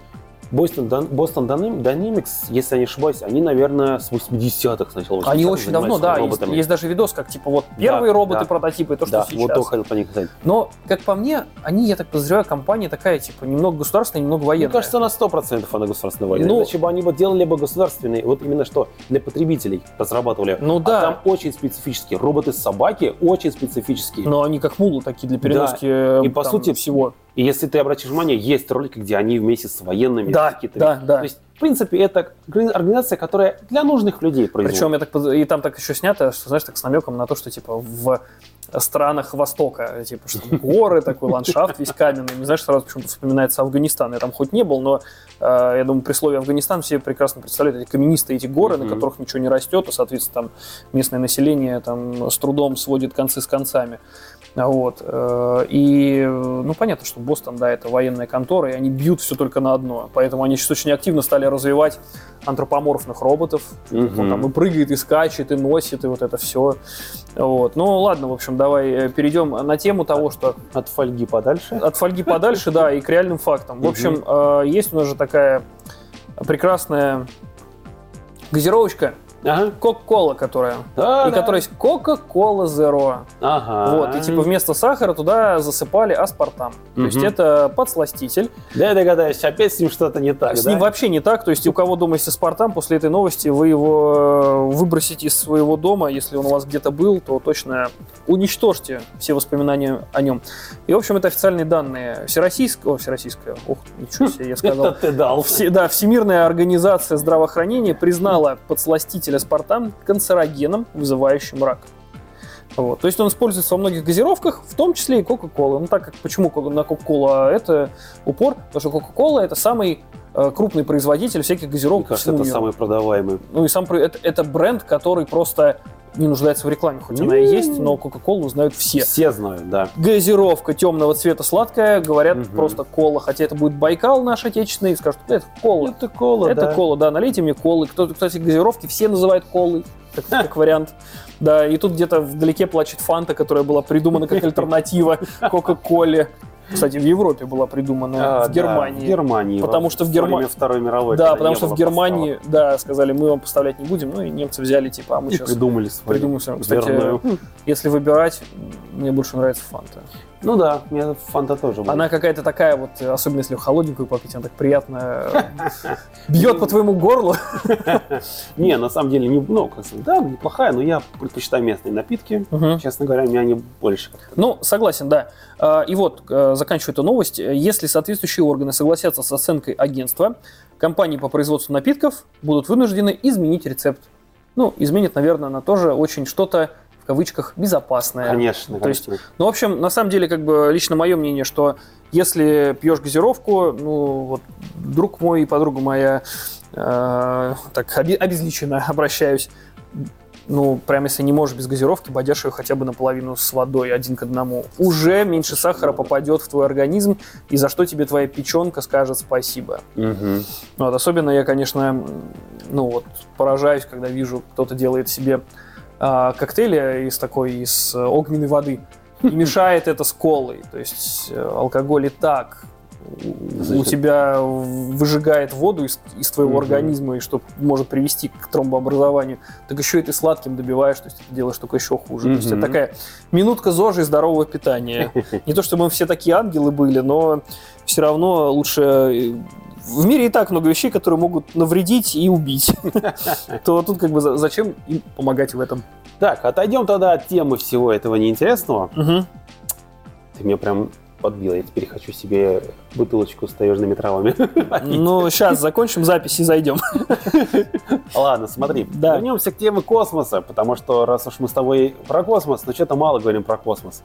Boston, Boston Dynamics, если я не ошибаюсь, они, наверное, с 80-х сначала. Они очень давно, да. Есть, есть даже видос, как типа вот первые да, роботы, да. прототипы, то, что да, сейчас. вот то хотел по них сказать. Но, как по мне, они, я так подозреваю, компания такая, типа, немного государственная, немного военная. Мне кажется, на 100% она государственная военная. Ну, Иначе бы они бы делали бы государственные, вот именно что, для потребителей разрабатывали. Ну да. А там очень специфические. Роботы-собаки очень специфические. Но они как мулы такие для переноски да. И, по сути, всего. И если ты обратишь внимание, есть ролики, где они вместе с военными да, какие-то. Да, да. То есть, в принципе, это организация, которая для нужных людей производит. Причем я так, и там так еще снято, что, знаешь, так с намеком на то, что типа в странах Востока, типа, что горы, такой ландшафт весь каменный. Не знаешь, сразу почему-то вспоминается Афганистан. Я там хоть не был, но э, я думаю, при слове Афганистан все прекрасно представляют эти каменистые эти горы, mm-hmm. на которых ничего не растет, и, соответственно, там местное население там с трудом сводит концы с концами. Вот. Э, и, ну, понятно, что Бостон, да, это военная контора, и они бьют все только на одно. Поэтому они сейчас очень активно стали развивать антропоморфных роботов. Mm-hmm. Он там и прыгает, и скачет, и носит, и вот это все. Вот. Ну, ладно, в общем, давай э, перейдем на тему того, что... От фольги подальше? От фольги подальше, да, и к реальным фактам. В общем, э, есть у нас же такая прекрасная газировочка, Ага. Кока-кола, которая. Да, и да. которая есть Кока-кола Zero. Ага. Вот. И типа вместо сахара туда засыпали аспартам. Угу. То есть это подсластитель. Да, я догадаюсь, опять с ним что-то не так. С да? ним вообще не так. То есть у кого дома есть аспартам, после этой новости вы его э, выбросите из своего дома. Если он у вас где-то был, то точно уничтожьте все воспоминания о нем. И, в общем, это официальные данные Всероссийского, Всероссийская, ох, ничего себе, я сказал. Это ты дал. Все, да, Всемирная организация здравоохранения признала подсластитель аспартам канцерогеном, вызывающим рак. Вот. То есть он используется во многих газировках, в том числе и Кока-Кола. Ну так как почему на Кока-Кола это упор? Потому что Кока-Кола это самый э, крупный производитель всяких газировок. Мне кажется, это самый продаваемый. Ну и сам это, это бренд, который просто не нуждается в рекламе, хоть она и есть, но Кока-Колу знают все. Все знают, да. Газировка темного цвета сладкая, говорят угу. просто кола, хотя это будет Байкал наш отечественный, и скажут, это кола. Это кола, Это да. кола, да, налейте мне колы. Кто-то, кстати, газировки все называют колой, как, как вариант. Да, и тут где-то вдалеке плачет Фанта, которая была придумана как альтернатива Кока-Коле. Кстати, в Европе была придумана, а, в Германии. Да, в Германии. Потому что в Германии... Второй мировой. Да, потому что в Германии, поставок. да, сказали, мы вам поставлять не будем. Ну и немцы взяли, типа, а мы и сейчас... придумали свою. Придумали свою. Кстати, верную. если выбирать, мне больше нравится Фанта. Ну да, мне фанта тоже. Будет. Она какая-то такая вот, особенно если холодненькую попить, она так приятно бьет по твоему горлу. Не, на самом деле, не, ну, да, неплохая, но я предпочитаю местные напитки. Честно говоря, меня они больше. Ну, согласен, да. А, и вот, э, заканчиваю эту новость. Если соответствующие органы согласятся с оценкой агентства, компании по производству напитков будут вынуждены изменить рецепт. Ну, изменит, наверное, на тоже очень что-то в кавычках безопасное. Конечно, То есть, ну, в общем, на самом деле, как бы лично мое мнение, что если пьешь газировку, ну, вот друг мой и подруга моя, э, так обезличенно обращаюсь, ну, прямо если не можешь без газировки, бодяшь ее хотя бы наполовину с водой, один к одному. Уже меньше сахара попадет в твой организм, и за что тебе твоя печенка скажет спасибо. Угу. Вот, особенно я, конечно, ну вот, поражаюсь, когда вижу, кто-то делает себе э, коктейля из такой, из огненной воды и мешает это с колой. То есть э, алкоголь и так у тебя выжигает воду из, из твоего организма, и что может привести к тромбообразованию, так еще и ты сладким добиваешь, то есть ты делаешь только еще хуже. То есть это такая минутка ЗОЖа и здорового питания. Не то, чтобы мы все такие ангелы были, но все равно лучше э, в мире и так много вещей, которые могут навредить и убить. То тут как бы зачем им помогать в этом? Так, отойдем тогда от темы всего этого неинтересного. Ты мне прям подбил. Я теперь хочу себе бутылочку с таежными травами. Ну, сейчас закончим запись и зайдем. Ладно, смотри. Да. Вернемся к теме космоса, потому что раз уж мы с тобой про космос, но что-то мало говорим про космос.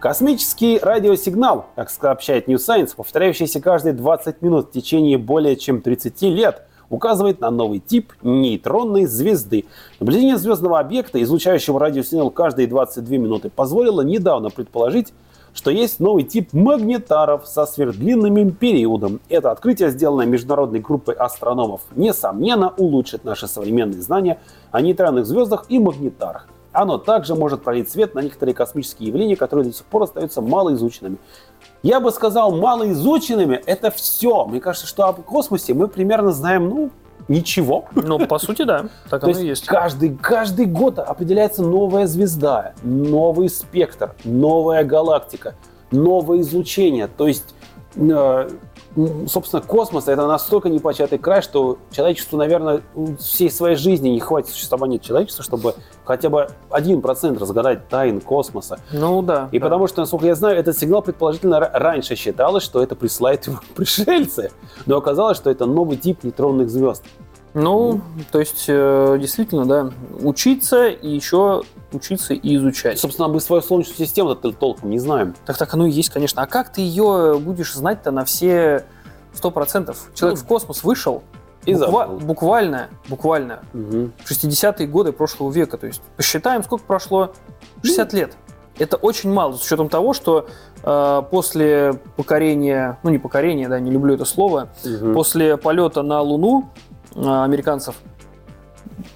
Космический радиосигнал, как сообщает New Science, повторяющийся каждые 20 минут в течение более чем 30 лет, указывает на новый тип нейтронной звезды. Наблюдение звездного объекта, излучающего радиосигнал каждые 22 минуты, позволило недавно предположить, что есть новый тип магнитаров со сверхдлинным периодом. Это открытие, сделанное международной группой астрономов, несомненно улучшит наши современные знания о нейтральных звездах и магнитарах. Оно также может пролить свет на некоторые космические явления, которые до сих пор остаются малоизученными. Я бы сказал, малоизученными это все. Мне кажется, что об космосе мы примерно знаем, ну, ничего. Ну, по сути, да. Так оно есть, и есть. Каждый, каждый год определяется новая звезда, новый спектр, новая галактика, новое излучение. То есть э, собственно, космос это настолько непочатый край, что человечеству, наверное, всей своей жизни не хватит существования человечества, чтобы хотя бы один процент разгадать тайн космоса. Ну да. И да. потому что, насколько я знаю, этот сигнал предположительно раньше считалось, что это присылают ему пришельцы, но оказалось, что это новый тип нейтронных звезд. Ну, то есть, э, действительно, да, учиться и еще учиться и изучать. Собственно, мы свою Солнечную систему толком не знаем. Так так оно и есть, конечно. А как ты ее будешь знать-то на все сто процентов? Человек ну, в космос вышел, и буква- буквально, буквально угу. 60-е годы прошлого века. То есть посчитаем, сколько прошло? 60 ну. лет. Это очень мало, с учетом того, что э, после покорения, ну не покорения, да, не люблю это слово, угу. после полета на Луну Э, американцев,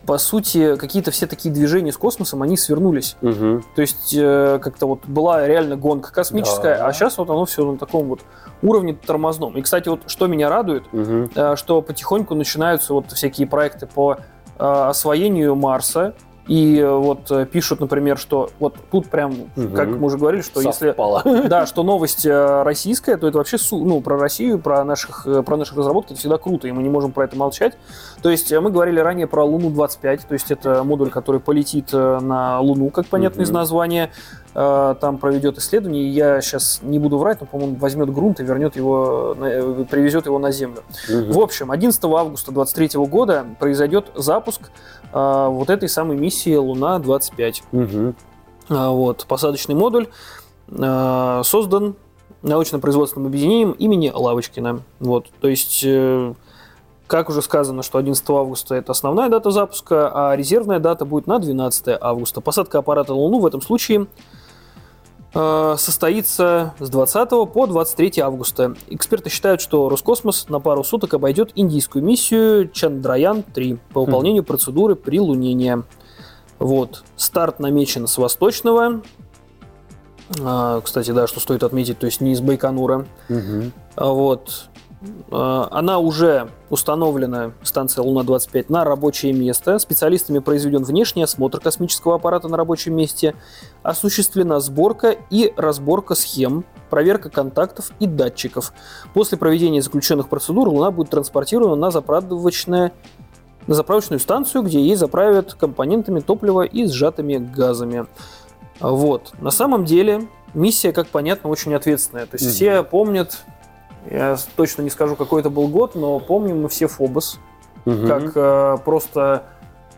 по сути, какие-то все такие движения с космосом, они свернулись. Угу. То есть э, как-то вот была реально гонка космическая, да. а сейчас вот оно все на таком вот уровне тормозном. И, кстати, вот что меня радует, угу. э, что потихоньку начинаются вот всякие проекты по э, освоению Марса, и э, вот э, пишут, например, что вот тут прям, угу. как мы уже говорили, что Совпало. если да, что новость э, российская, то это вообще ну про Россию, про наших про наших разработки это всегда круто, и мы не можем про это молчать. То есть мы говорили ранее про Луну 25, то есть это модуль, который полетит на Луну, как понятно угу. из названия. Там проведет исследование, я сейчас не буду врать, но, по-моему, возьмет грунт и вернет его, привезет его на Землю. Угу. В общем, 11 августа 2023 года произойдет запуск э, вот этой самой миссии Луна-25. Угу. Вот, посадочный модуль создан научно-производственным объединением имени Лавочкина. Вот, то есть как уже сказано, что 11 августа это основная дата запуска, а резервная дата будет на 12 августа. Посадка аппарата на Луну в этом случае Э, состоится с 20 по 23 августа. Эксперты считают, что Роскосмос на пару суток обойдет индийскую миссию Чандраян-3 по выполнению процедуры прилунения. Вот. Старт намечен с восточного. А, кстати, да, что стоит отметить, то есть не из Байконура. Угу. Вот. Э, она уже установлена, станция Луна-25, на рабочее место. Специалистами произведен внешний осмотр космического аппарата на рабочем месте. Осуществлена сборка и разборка схем, проверка контактов и датчиков. После проведения заключенных процедур Луна будет транспортирована на заправочное на заправочную станцию, где ей заправят компонентами топлива и сжатыми газами. Вот. На самом деле миссия, как понятно, очень ответственная. То есть mm-hmm. все помнят я точно не скажу, какой это был год, но помним мы все Фобос, угу. как э, просто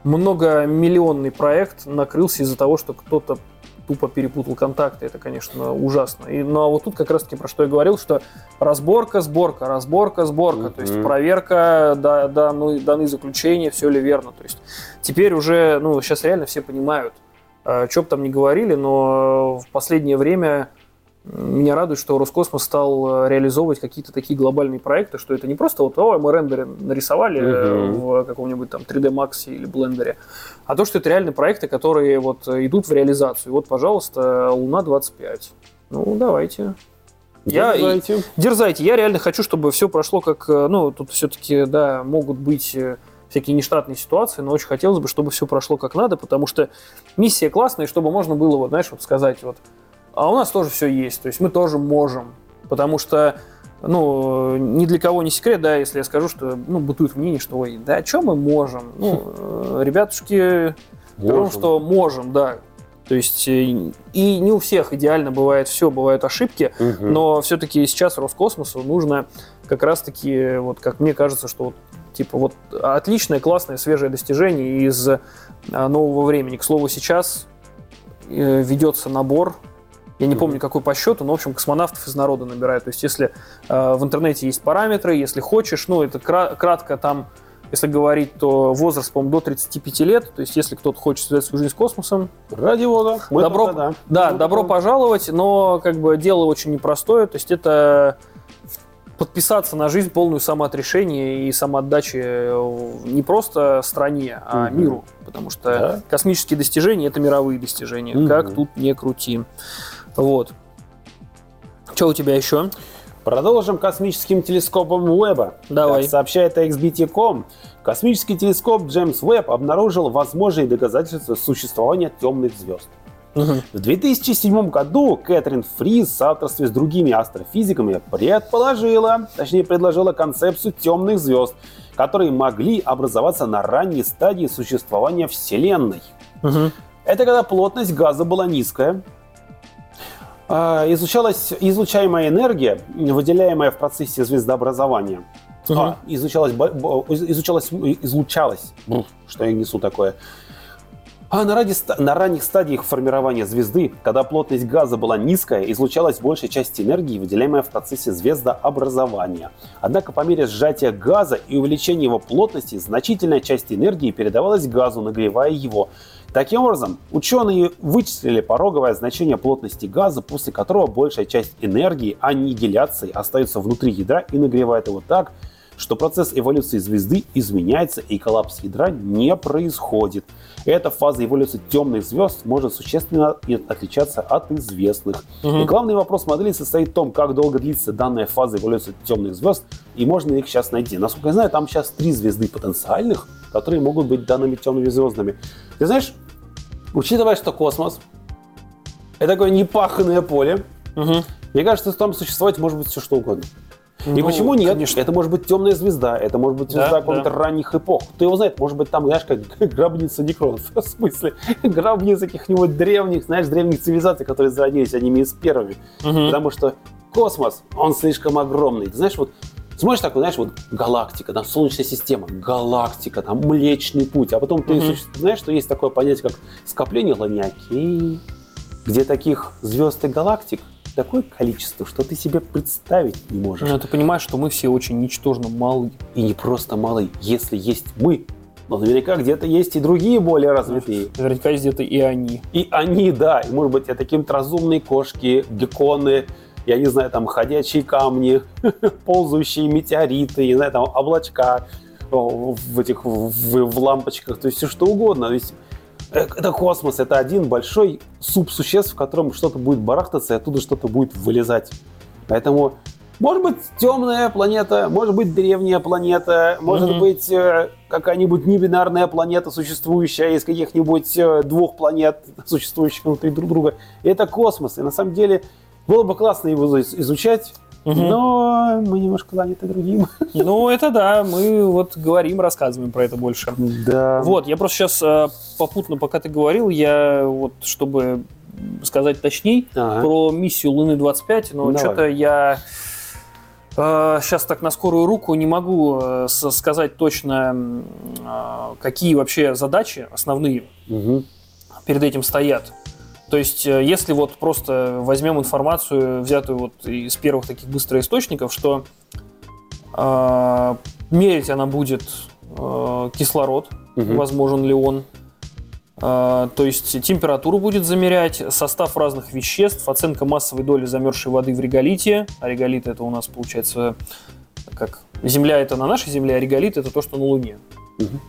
многомиллионный проект накрылся из-за того, что кто-то тупо перепутал контакты. Это, конечно, ужасно. И, ну а вот тут как раз-таки про что я говорил, что разборка, сборка, разборка, сборка. Mm-hmm. То есть проверка, да, да, ну, даны заключения, все ли верно. То есть теперь уже, ну, сейчас реально все понимают, э, что бы там ни говорили, но в последнее время меня радует, что Роскосмос стал э, реализовывать какие-то такие глобальные проекты, что это не просто вот, о, мы рендеры нарисовали угу. в каком-нибудь там 3D Max или Блендере, а то, что это реальные проекты, которые вот идут в реализацию. Вот, пожалуйста, Луна 25. Ну, давайте. Дерзайте. Я, дерзайте. Я реально хочу, чтобы все прошло как, э, ну, тут все-таки, да, могут быть всякие нештатные ситуации, но очень хотелось бы, чтобы все прошло как надо, потому что миссия классная, чтобы можно было, вот, знаешь, вот сказать, вот, а у нас тоже все есть, то есть мы тоже можем. Потому что, ну, ни для кого не секрет, да, если я скажу, что, ну, бытует мнение, что, ой, да, что мы можем? Ну, э, ребятушки, потому что можем, да. То есть э, и не у всех идеально бывает все, бывают ошибки, угу. но все-таки сейчас Роскосмосу нужно как раз-таки, вот как мне кажется, что вот типа вот отличное, классное, свежее достижение из а, нового времени. К слову, сейчас э, ведется набор я не помню, какой по счету, но, в общем, космонавтов из народа набирают. То есть, если э, в интернете есть параметры, если хочешь, ну, это кра- кратко там, если говорить, то возраст, по-моему, до 35 лет. То есть, если кто-то хочет связать свою жизнь с космосом, ради мы добро, да, да, добро пожаловать, но как бы дело очень непростое. То есть, это подписаться на жизнь полную самоотрешения и самоотдачи э, не просто стране, а угу. миру. Потому что да. космические достижения это мировые достижения. Угу. Как тут не крути. Вот. Что у тебя еще? Продолжим космическим телескопом Уэба. Давай. Как сообщает XBT.com, космический телескоп Джеймс Уэбб обнаружил возможные доказательства существования темных звезд. Угу. В 2007 году Кэтрин Фриз в соавторстве с другими астрофизиками предположила, точнее предложила концепцию темных звезд, которые могли образоваться на ранней стадии существования Вселенной. Угу. Это когда плотность газа была низкая, изучалась излучаемая энергия, выделяемая в процессе звездообразования. Угу. А, изучалась, изучалась, излучалась, что я несу такое, а на, ради, на ранних стадиях формирования звезды, когда плотность газа была низкая, излучалась большая часть энергии, выделяемая в процессе звездообразования. Однако по мере сжатия газа и увеличения его плотности, значительная часть энергии передавалась газу, нагревая его. Таким образом, ученые вычислили пороговое значение плотности газа, после которого большая часть энергии аннигиляции остается внутри ядра и нагревает его так, что процесс эволюции звезды изменяется и коллапс ядра не происходит. Эта фаза эволюции темных звезд может существенно отличаться от известных. Угу. И главный вопрос модели состоит в том, как долго длится данная фаза эволюции темных звезд и можно ли их сейчас найти. Насколько я знаю, там сейчас три звезды потенциальных, которые могут быть данными темными звездами. Ты знаешь, учитывая, что космос это такое непаханное поле, угу. мне кажется, что там существовать может быть все что угодно. И ну, почему нет? Конечно. Это может быть темная звезда, это может быть звезда да, каких-то да. ранних эпох. Кто его знает, может быть, там, знаешь, как гробница некронов. В смысле, гробница каких-нибудь древних, знаешь, древних цивилизаций, которые зародились одними из первыми. Угу. Потому что космос, он слишком огромный. Ты знаешь, вот Смотришь такой, знаешь, вот галактика, там Солнечная система, галактика, там Млечный Путь. А потом ты знаешь, что есть такое понятие, как скопление ланиаки, где таких звезд и галактик такое количество, что ты себе представить не можешь. Но ты понимаешь, что мы все очень ничтожно малы. И не просто малы. Если есть мы, но наверняка где-то есть и другие более развитые. Наверняка есть где-то и они. И они, да. И, может быть, это какие-то разумные кошки, гекконы, я не знаю, там, ходячие камни, ползающие метеориты, не знаю, там, облачка в этих, в, в лампочках, то есть все что угодно. То есть это космос, это один большой суп существ, в котором что-то будет барахтаться, и оттуда что-то будет вылезать. Поэтому может быть темная планета, может быть древняя планета, может mm-hmm. быть э, какая-нибудь небинарная планета, существующая из каких-нибудь э, двух планет, существующих внутри друг друга. И это космос. И на самом деле было бы классно его изучать, Угу. Но мы немножко заняты другим. Ну, это да, мы вот говорим, рассказываем про это больше. Да. Вот, я просто сейчас э, попутно, пока ты говорил, я вот, чтобы сказать точней, ага. про миссию Луны-25, но что-то я сейчас так на скорую руку не могу э, сказать точно, какие вообще задачи основные угу. перед этим стоят. То есть, э, если вот просто возьмем информацию, взятую вот из первых таких быстрых источников, что э, мерить она будет э, кислород, угу. возможен ли он, э, то есть температуру будет замерять, состав разных веществ, оценка массовой доли замерзшей воды в реголите, а реголит это у нас получается как Земля это на нашей Земле, а реголит это то, что на Луне. Угу.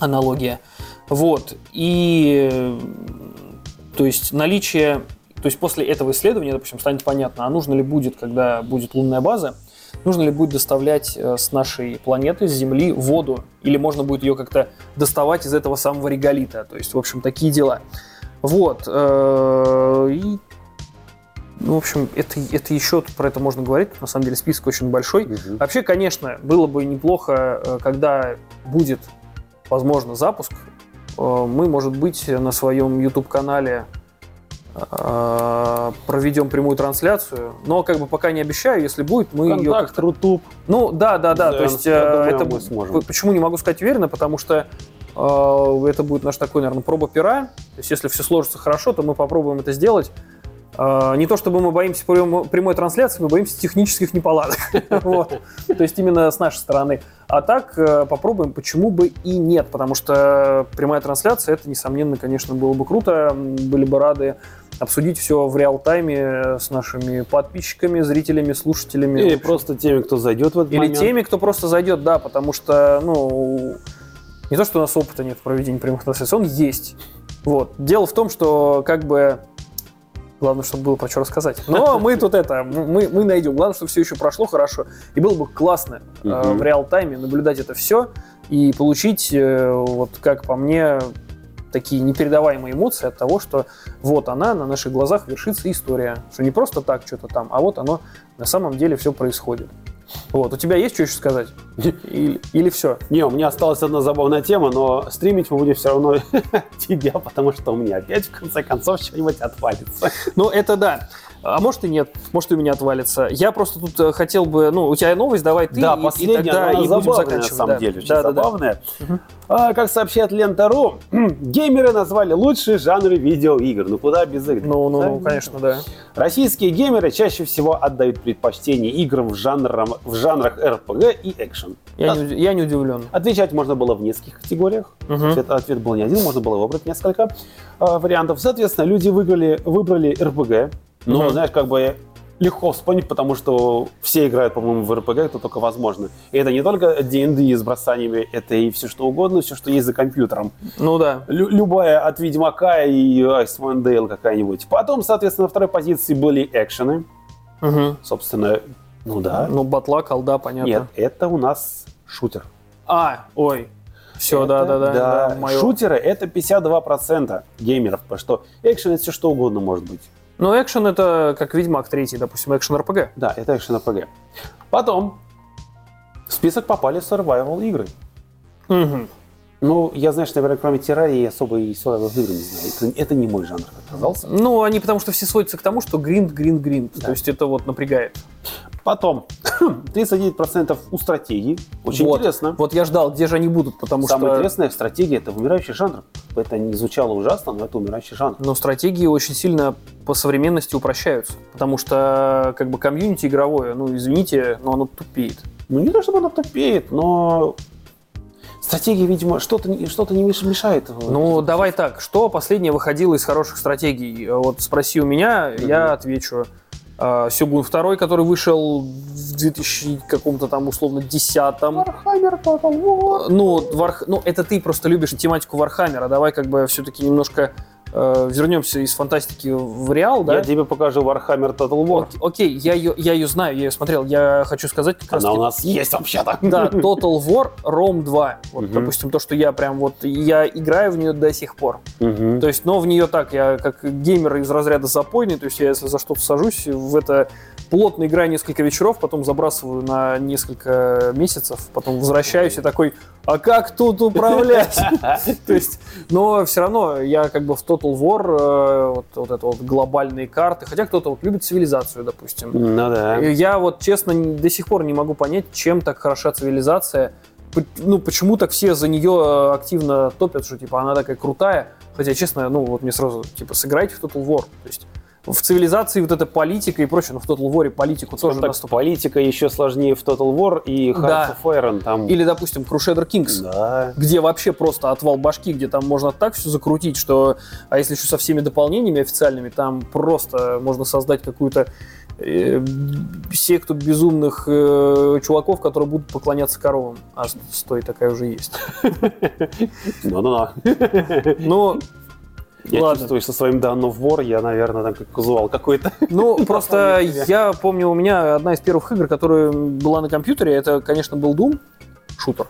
Аналогия. Вот. И то есть наличие, то есть после этого исследования, допустим, станет понятно, а нужно ли будет, когда будет лунная база, нужно ли будет доставлять э, с нашей планеты, с Земли, воду, или можно будет ее как-то доставать из этого самого реголита. То есть, в общем, такие дела. Вот. Э, и ну, в общем, это, это еще про это можно говорить. На самом деле список очень большой. Угу. Вообще, конечно, было бы неплохо, э, когда будет, возможно, запуск мы, может быть, на своем YouTube-канале э, проведем прямую трансляцию, но как бы пока не обещаю, если будет, мы Контакт, ее как-то... Рутуб. Ну да, да, да, да то есть э, думаю, это сможем. почему не могу сказать уверенно, потому что это будет наш такой, наверное, проба пера. То есть если все сложится хорошо, то мы попробуем это сделать. Э, не то чтобы мы боимся прямой трансляции, мы боимся технических неполадок. вот. То есть именно с нашей стороны. А так э, попробуем, почему бы и нет, потому что прямая трансляция, это, несомненно, конечно, было бы круто. Были бы рады обсудить все в реал-тайме с нашими подписчиками, зрителями, слушателями. Или просто теми, кто зайдет в этот Или момент. теми, кто просто зайдет, да, потому что, ну, не то, что у нас опыта нет в проведении прямых трансляций, он есть. Вот. Дело в том, что как бы Главное, чтобы было про что рассказать. Но мы тут это, мы, мы найдем. Главное, чтобы все еще прошло хорошо. И было бы классно угу. э, в реал-тайме наблюдать это все и получить, э, вот как по мне, такие непередаваемые эмоции от того, что вот она, на наших глазах вершится история. Что не просто так что-то там, а вот оно на самом деле все происходит. Вот, у тебя есть что еще сказать? Или, или все? Не, у меня осталась одна забавная тема, но стримить мы будем все равно тебя, потому что у меня опять в конце концов что-нибудь отвалится. Ну, это да. А может и нет, может и у меня отвалится. Я просто тут э, хотел бы, ну, у тебя новость, давай ты, да, и, последняя, и тогда и будем заканчивать. на самом да. деле, очень да, забавная. Да, да. А, как сообщает Лента.ру, геймеры назвали лучшие жанры видеоигр. Ну, куда без игр? Ну, ну, ну конечно, да. Российские геймеры чаще всего отдают предпочтение играм в, жанрам, в жанрах RPG и экшен. Я, не, я не удивлен. Отвечать можно было в нескольких категориях. Угу. Ответ, ответ был не один, можно было выбрать несколько э, вариантов. Соответственно, люди выбрали, выбрали RPG, ну, mm-hmm. знаешь, как бы легко вспомнить, потому что все играют, по-моему, в РПГ, это только возможно. И это не только D&D с бросаниями, это и все что угодно, все, что есть за компьютером. Ну да. Лю- любая от Ведьмака и Icewind Dale какая-нибудь. Потом, соответственно, на второй позиции были экшены. Угу. Собственно, ну да. Ну, батла, колда, понятно. Нет, это у нас шутер. А, ой, все, да, да, да. Да, да мое... шутеры это 52% геймеров, потому что экшен это все что угодно может быть. Но экшен это как Ведьмак 3, допустим, экшен РПГ. Да, это экшен РПГ. Потом в список попали survival игры. Угу. Ну, я, знаешь, наверное, кроме террарии особо и survival игры не знаю. Это, это не мой жанр оказался. Ну, они потому что все сводятся к тому, что гринд, гринд, гринд. Да. То есть это вот напрягает. Потом, 39% у стратегий. Очень вот, интересно. Вот я ждал, где же они будут, потому Самое что... Самое интересное в стратегии – это умирающий жанр. Это не звучало ужасно, но это умирающий жанр. Но стратегии очень сильно по современности упрощаются, потому что как бы комьюнити игровое, ну, извините, но оно тупеет. Ну, не то, чтобы оно тупеет, но Стратегия, видимо, что-то что не мешает. Ну, давай так. Что последнее выходило из хороших стратегий? Вот спроси у меня, mm-hmm. я отвечу. Э, Сёгун второй, который вышел в 2000 каком-то там условно десятом. Warhammer Total War. Ну, варх... ну, это ты просто любишь тематику Warhammer а. Давай как бы все-таки немножко э, вернемся из фантастики в реал, да? Я тебе покажу Warhammer Total War. Окей, я ее, я ее знаю, я ее смотрел. Я хочу сказать как Она раз... у нас есть вообще-то. Да, Total War Rome 2. Вот, угу. допустим, то, что я прям вот, я играю в нее до сих пор. Угу. То есть, но в нее так, я как геймер из разряда запойный, то есть я если за что-то сажусь, в это плотно играю несколько вечеров, потом забрасываю на несколько месяцев, потом возвращаюсь и такой, а как тут управлять? То есть, но все равно я как бы в Total War, э, вот, вот это вот глобальные карты, хотя кто-то вот любит цивилизацию, допустим. Ну да. Я вот честно до сих пор не могу понять, чем так хороша цивилизация, ну, почему так все за нее активно топят, что, типа, она такая крутая. Хотя, честно, ну, вот мне сразу, типа, сыграйте в Total War. То есть, в цивилизации вот эта политика и прочее, но в Total War политику тоже так, настолько... политика еще сложнее в Total War и Hearts да. of Iron. Там... Или, допустим, Crusader Kings, да. где вообще просто отвал башки, где там можно так все закрутить, что... А если еще со всеми дополнениями официальными, там просто можно создать какую-то э, секту безумных э, чуваков, которые будут поклоняться коровам. А стой, такая уже есть. Ну-ну-ну. Ну, я Ладно. чувствую, что своим данным в вор я, наверное, там как казуал какой-то. Ну, просто я помню, у меня одна из первых игр, которая была на компьютере, это, конечно, был Doom, шутер.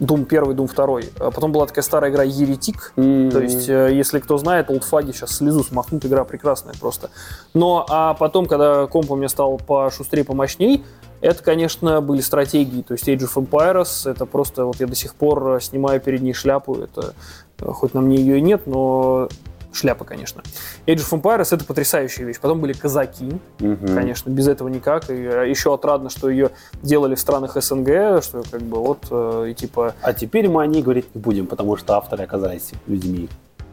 Doom 1, Doom 2. А потом была такая старая игра Еретик. Mm-hmm. То есть, э, если кто знает, олдфаги сейчас слезу смахнут, игра прекрасная просто. Но, а потом, когда комп у меня стал пошустрее, помощней, это, конечно, были стратегии, то есть Age of Empires, это просто, вот я до сих пор снимаю перед ней шляпу, это хоть на мне ее и нет, но шляпа, конечно. Age of Empires это потрясающая вещь. Потом были казаки, угу. конечно, без этого никак. И э, еще отрадно, что ее делали в странах СНГ, что как бы вот э, и типа. А теперь мы о ней говорить не будем, потому что авторы оказались людьми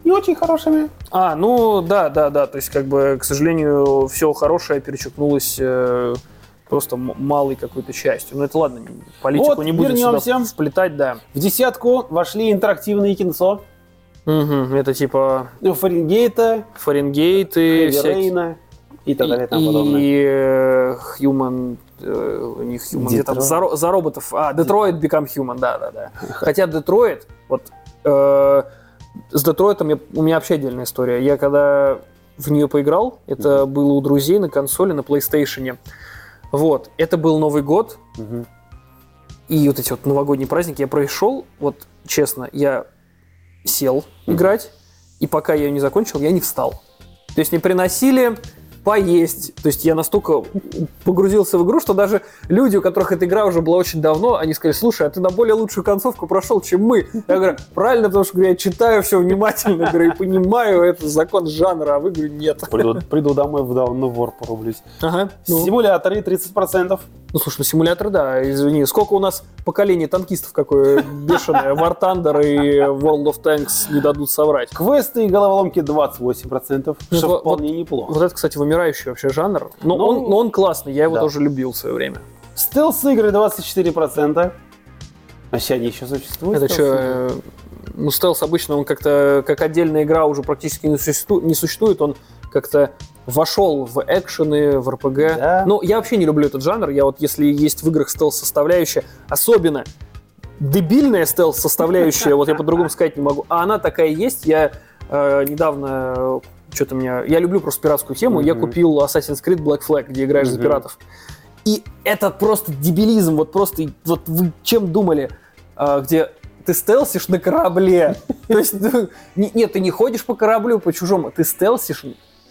не очень хорошими. А, ну да, да, да. То есть, как бы, к сожалению, все хорошее перечеркнулось э, просто малой какой-то частью. Ну это ладно, политику вот, не будем сюда вплетать, да. В десятку вошли интерактивные кинцо. Угу, это типа... Фаренгейта. Фаренгейты. Всякие... И так далее и тому подобное. И э, Human э, у них Human, где там за, за роботов. А, Detroit Become Human, да, да, да. Хотя Detroit, вот э, с Детройтом я, у меня вообще отдельная история. Я когда в нее поиграл, это mm-hmm. было у друзей на консоли, на PlayStation. Вот, это был Новый год. Mm-hmm. И вот эти вот новогодние праздники я прошел, вот честно, я сел играть, и пока я ее не закончил, я не встал. То есть не приносили поесть. То есть я настолько погрузился в игру, что даже люди, у которых эта игра уже была очень давно, они сказали, слушай, а ты на более лучшую концовку прошел, чем мы. Я говорю, правильно, потому что я читаю все внимательно, говорю, и понимаю, это закон жанра, а в игру нет. Приду, приду домой в Down War порублюсь. Ага. Ну. Симуляторы 30%. Ну, слушай, ну симулятор, да, извини. Сколько у нас поколений танкистов какое бешеное. War Thunder и World of Tanks не дадут соврать. Квесты и головоломки 28%, ну, что вот, вполне неплохо. Вот это, кстати, вымирающий вообще жанр. Но, ну, он, но он классный, я его да. тоже любил в свое время. Стелс-игры 24%. А сейчас они еще существуют? Это что, э, ну, стелс обычно, он как-то, как отдельная игра уже практически не существует, он как-то вошел в экшены, в РПГ. Да. Ну, я вообще не люблю этот жанр. Я вот, если есть в играх стелс-составляющая, особенно дебильная стелс-составляющая, вот я по-другому сказать не могу, а она такая есть. Я э, недавно что-то меня... Я люблю просто пиратскую тему. Mm-hmm. Я купил Assassin's Creed Black Flag, где играешь mm-hmm. за пиратов. И это просто дебилизм. Вот просто... Вот вы чем думали? Э, где ты стелсишь на корабле. То есть, ну, нет, ты не ходишь по кораблю, по чужому, ты стелсишь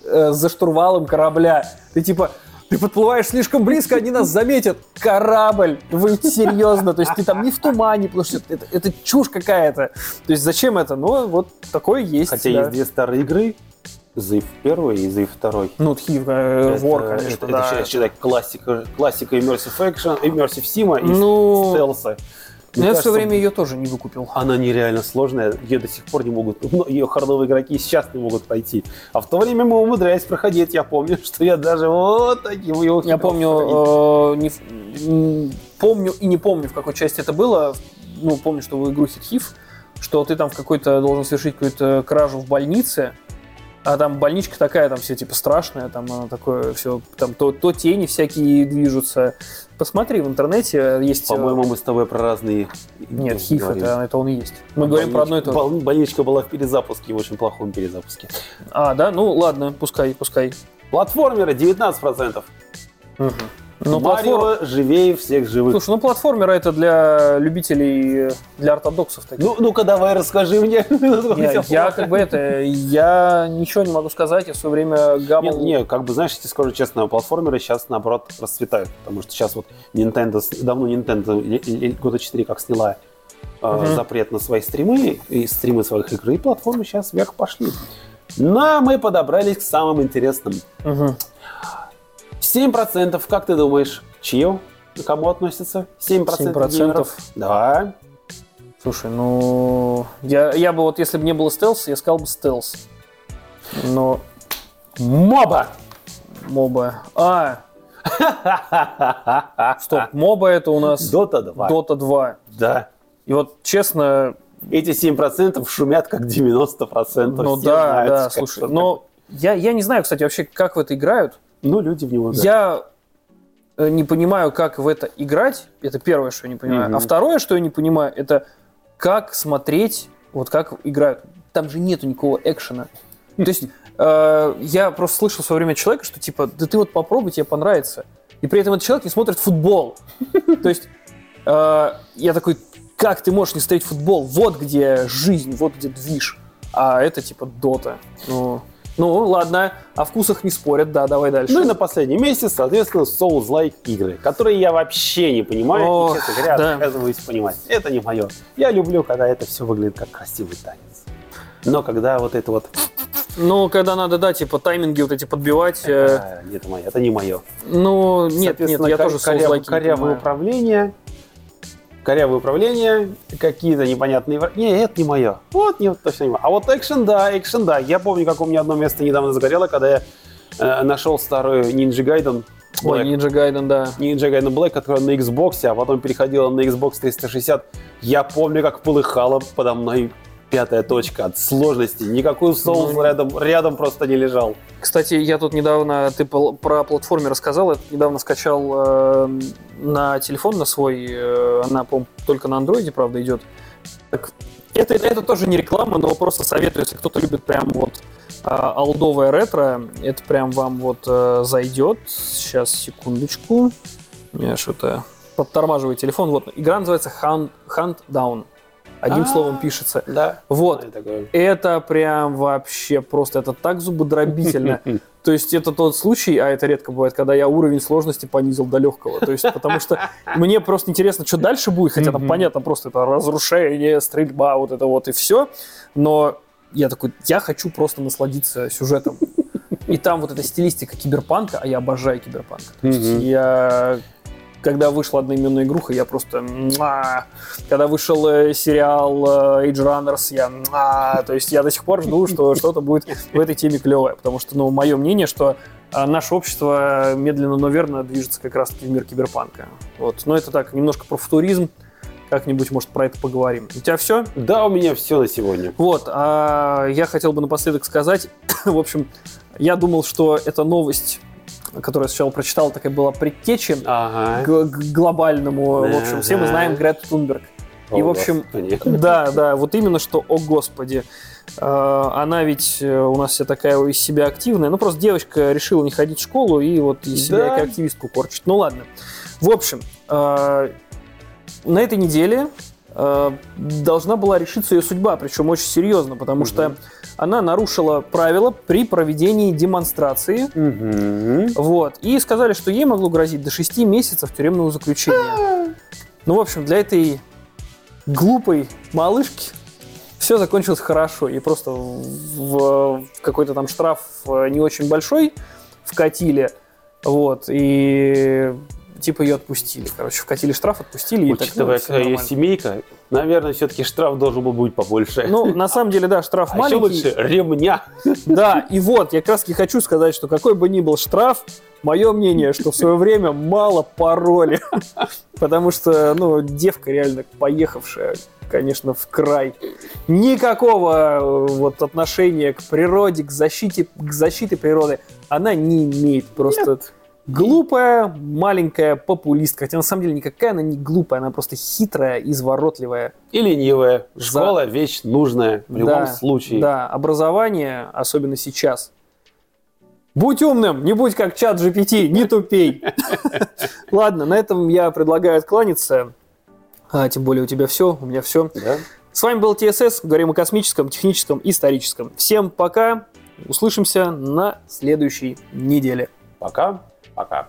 э, за штурвалом корабля. Ты типа, ты подплываешь слишком близко, они нас заметят. Корабль! Вы серьезно? То есть ты там не в тумане, потому что это, это чушь какая-то. То есть зачем это? Ну, вот такое есть. Хотя да. есть две старые игры, Зив первый и Зив второй. Ну, Тхив, э, Вор, конечно, это, да. Это считай классика, классика Immersive Action, Immersive Sim и ну, стелса. Мне я кажется, в свое время ее тоже не выкупил. Она нереально сложная, ее до сих пор не могут, ее хардовые игроки сейчас не могут пройти. А в то время мы умудрялись проходить, я помню, что я даже вот таким его Я помню, э, не, помню и не помню, в какой части это было, ну, помню, что в игру Хитхив, что ты там в какой-то должен совершить какую-то кражу в больнице, а там больничка такая, там все типа страшная, там такое все, там то, то тени всякие движутся. Посмотри в интернете, есть... Э, По-моему, мы с тобой про разные... Нет, ХИФ, это, это он и есть. Мы а говорим про одно и то же. Больничка была в перезапуске, в очень плохом перезапуске. А, да? Ну, ладно, пускай, пускай. Платформеры 19%. Угу. Но Марио платформ... живее всех живых. Слушай, ну платформеры это для любителей, для ортодоксов. Таких. Ну, ну-ка давай расскажи мне. Я, я как бы это, я ничего не могу сказать, я в свое время гаммал... Не, не, как бы, знаешь, я скажу честно, платформеры сейчас, наоборот, расцветают, потому что сейчас вот Nintendo, давно Nintendo года 4 как сняла uh запрет на свои стримы и стримы своих игр, и платформы сейчас вверх пошли. Но мы подобрались к самым интересным. uh 7%, как ты думаешь, чье? К кому относится? 7%, 7%? Геймеров? Да. Слушай, ну... Я, я бы вот, если бы не было стелс, я сказал бы стелс. Но... Моба! Моба. А! Стоп, моба это у нас... Дота 2. Дота 2. Да. И вот честно... Эти 7% шумят как 90%. Ну да, да, слушай, но я, я не знаю, кстати, вообще, как в это играют. Ну, люди в него играют. Я э, не понимаю, как в это играть. Это первое, что я не понимаю. Mm-hmm. А второе, что я не понимаю, это как смотреть, вот как играют. Там же нету никакого экшена. То есть э, я просто слышал в свое время человека, что типа, да ты вот попробуй, тебе понравится. И при этом этот человек не смотрит футбол. То есть э, я такой, как ты можешь не смотреть футбол? Вот где жизнь, вот где движ. А это типа дота. Ну... Ну, ладно, о вкусах не спорят, да, давай дальше. Ну и на последнем месте, соответственно, Souls-like игры, которые я вообще не понимаю О, и, честно говоря, да. отказываюсь понимать. Это не мое. Я люблю, когда это все выглядит как красивый танец. Но когда вот это вот... Ну, когда надо, да, типа тайминги вот эти подбивать. Это, э... это, мое, это не мое. Ну, нет, нет, я тоже коря... корявое управление. Корявое управление, какие-то непонятные... Не, это не мое. Вот, нет, точно не мое. А вот экшен, да, экшен, да. Я помню, как у меня одно место недавно загорело, когда я э, нашел старую Ninja Gaiden. Ой, Ninja Gaiden, да. Ninja Gaiden Black, которая на Xbox, а потом переходила на Xbox 360. Я помню, как полыхало подо мной пятая точка от сложности. Никакой соус ну, рядом, рядом просто не лежал. Кстати, я тут недавно, ты про платформе рассказал, я недавно скачал э, на телефон на свой, э, она, по только на андроиде, правда, идет. Так, это, это тоже не реклама, но просто советую, если кто-то любит прям вот э, алдовое ретро, это прям вам вот э, зайдет. Сейчас, секундочку. Я что-то подтормаживаю телефон. Вот, игра называется Hunt, Hunt Down одним а, словом пишется. Да. Вот. Это прям вообще просто, это так зубодробительно. То есть это тот случай, а это редко бывает, когда я уровень сложности понизил до легкого. То есть потому что мне просто интересно, что дальше будет, хотя там понятно, просто это разрушение, стрельба, вот это вот и все. Но я такой, я хочу просто насладиться сюжетом. И там вот эта стилистика киберпанка, а я обожаю киберпанк. То есть я когда вышла одноименная игруха, я просто... Когда вышел э, сериал э, Age Runners, я... То есть я до сих пор жду, что что-то будет в этой теме клевое, потому что, ну, мое мнение, что э, наше общество медленно, но верно движется как раз-таки в мир киберпанка. Вот. Но это так, немножко про футуризм, как-нибудь, может, про это поговорим. У тебя все? Да, у меня все на сегодня. Вот, а я хотел бы напоследок сказать, в общем, я думал, что эта новость которую я сначала прочитал, такая была предтеча ага. к, к глобальному. Да, в общем, все да. мы знаем Грету Тунберг. О, И, в общем, господи. да, да, вот именно что, о господи, э, она ведь э, у нас вся такая из себя активная, ну просто девочка решила не ходить в школу и вот из себя да. как активистку корчит. Ну ладно. В общем, э, на этой неделе должна была решиться ее судьба, причем очень серьезно, потому угу. что она нарушила правила при проведении демонстрации. Угу. Вот. И сказали, что ей могло грозить до 6 месяцев тюремного заключения. Ну, в общем, для этой глупой малышки все закончилось хорошо. И просто в, в какой-то там штраф э, не очень большой вкатили. Вот. И типа ее отпустили. Короче, вкатили штраф, отпустили. Учитывая, так, ну, какая есть семейка, наверное, все-таки штраф должен был быть побольше. Ну, на самом деле, да, штраф а маленький. еще лучше ремня. Да, и вот, я как раз хочу сказать, что какой бы ни был штраф, мое мнение, что в свое время мало пароли. Потому что, ну, девка реально поехавшая, конечно, в край. Никакого э, вот отношения к природе, к защите, к защите природы она не имеет. Просто... Нет Глупая, маленькая популистка. Хотя на самом деле никакая она не глупая, она просто хитрая, изворотливая. И ленивая. Школа – вещь нужная в любом да, случае. Да, образование, особенно сейчас. Будь умным, не будь как чат GPT, не тупей. Ладно, на этом я предлагаю откланяться. А, тем более у тебя все, у меня все. Да. С вами был ТСС, говорим о космическом, техническом, историческом. Всем пока, услышимся на следующей неделе. Пока. Пока.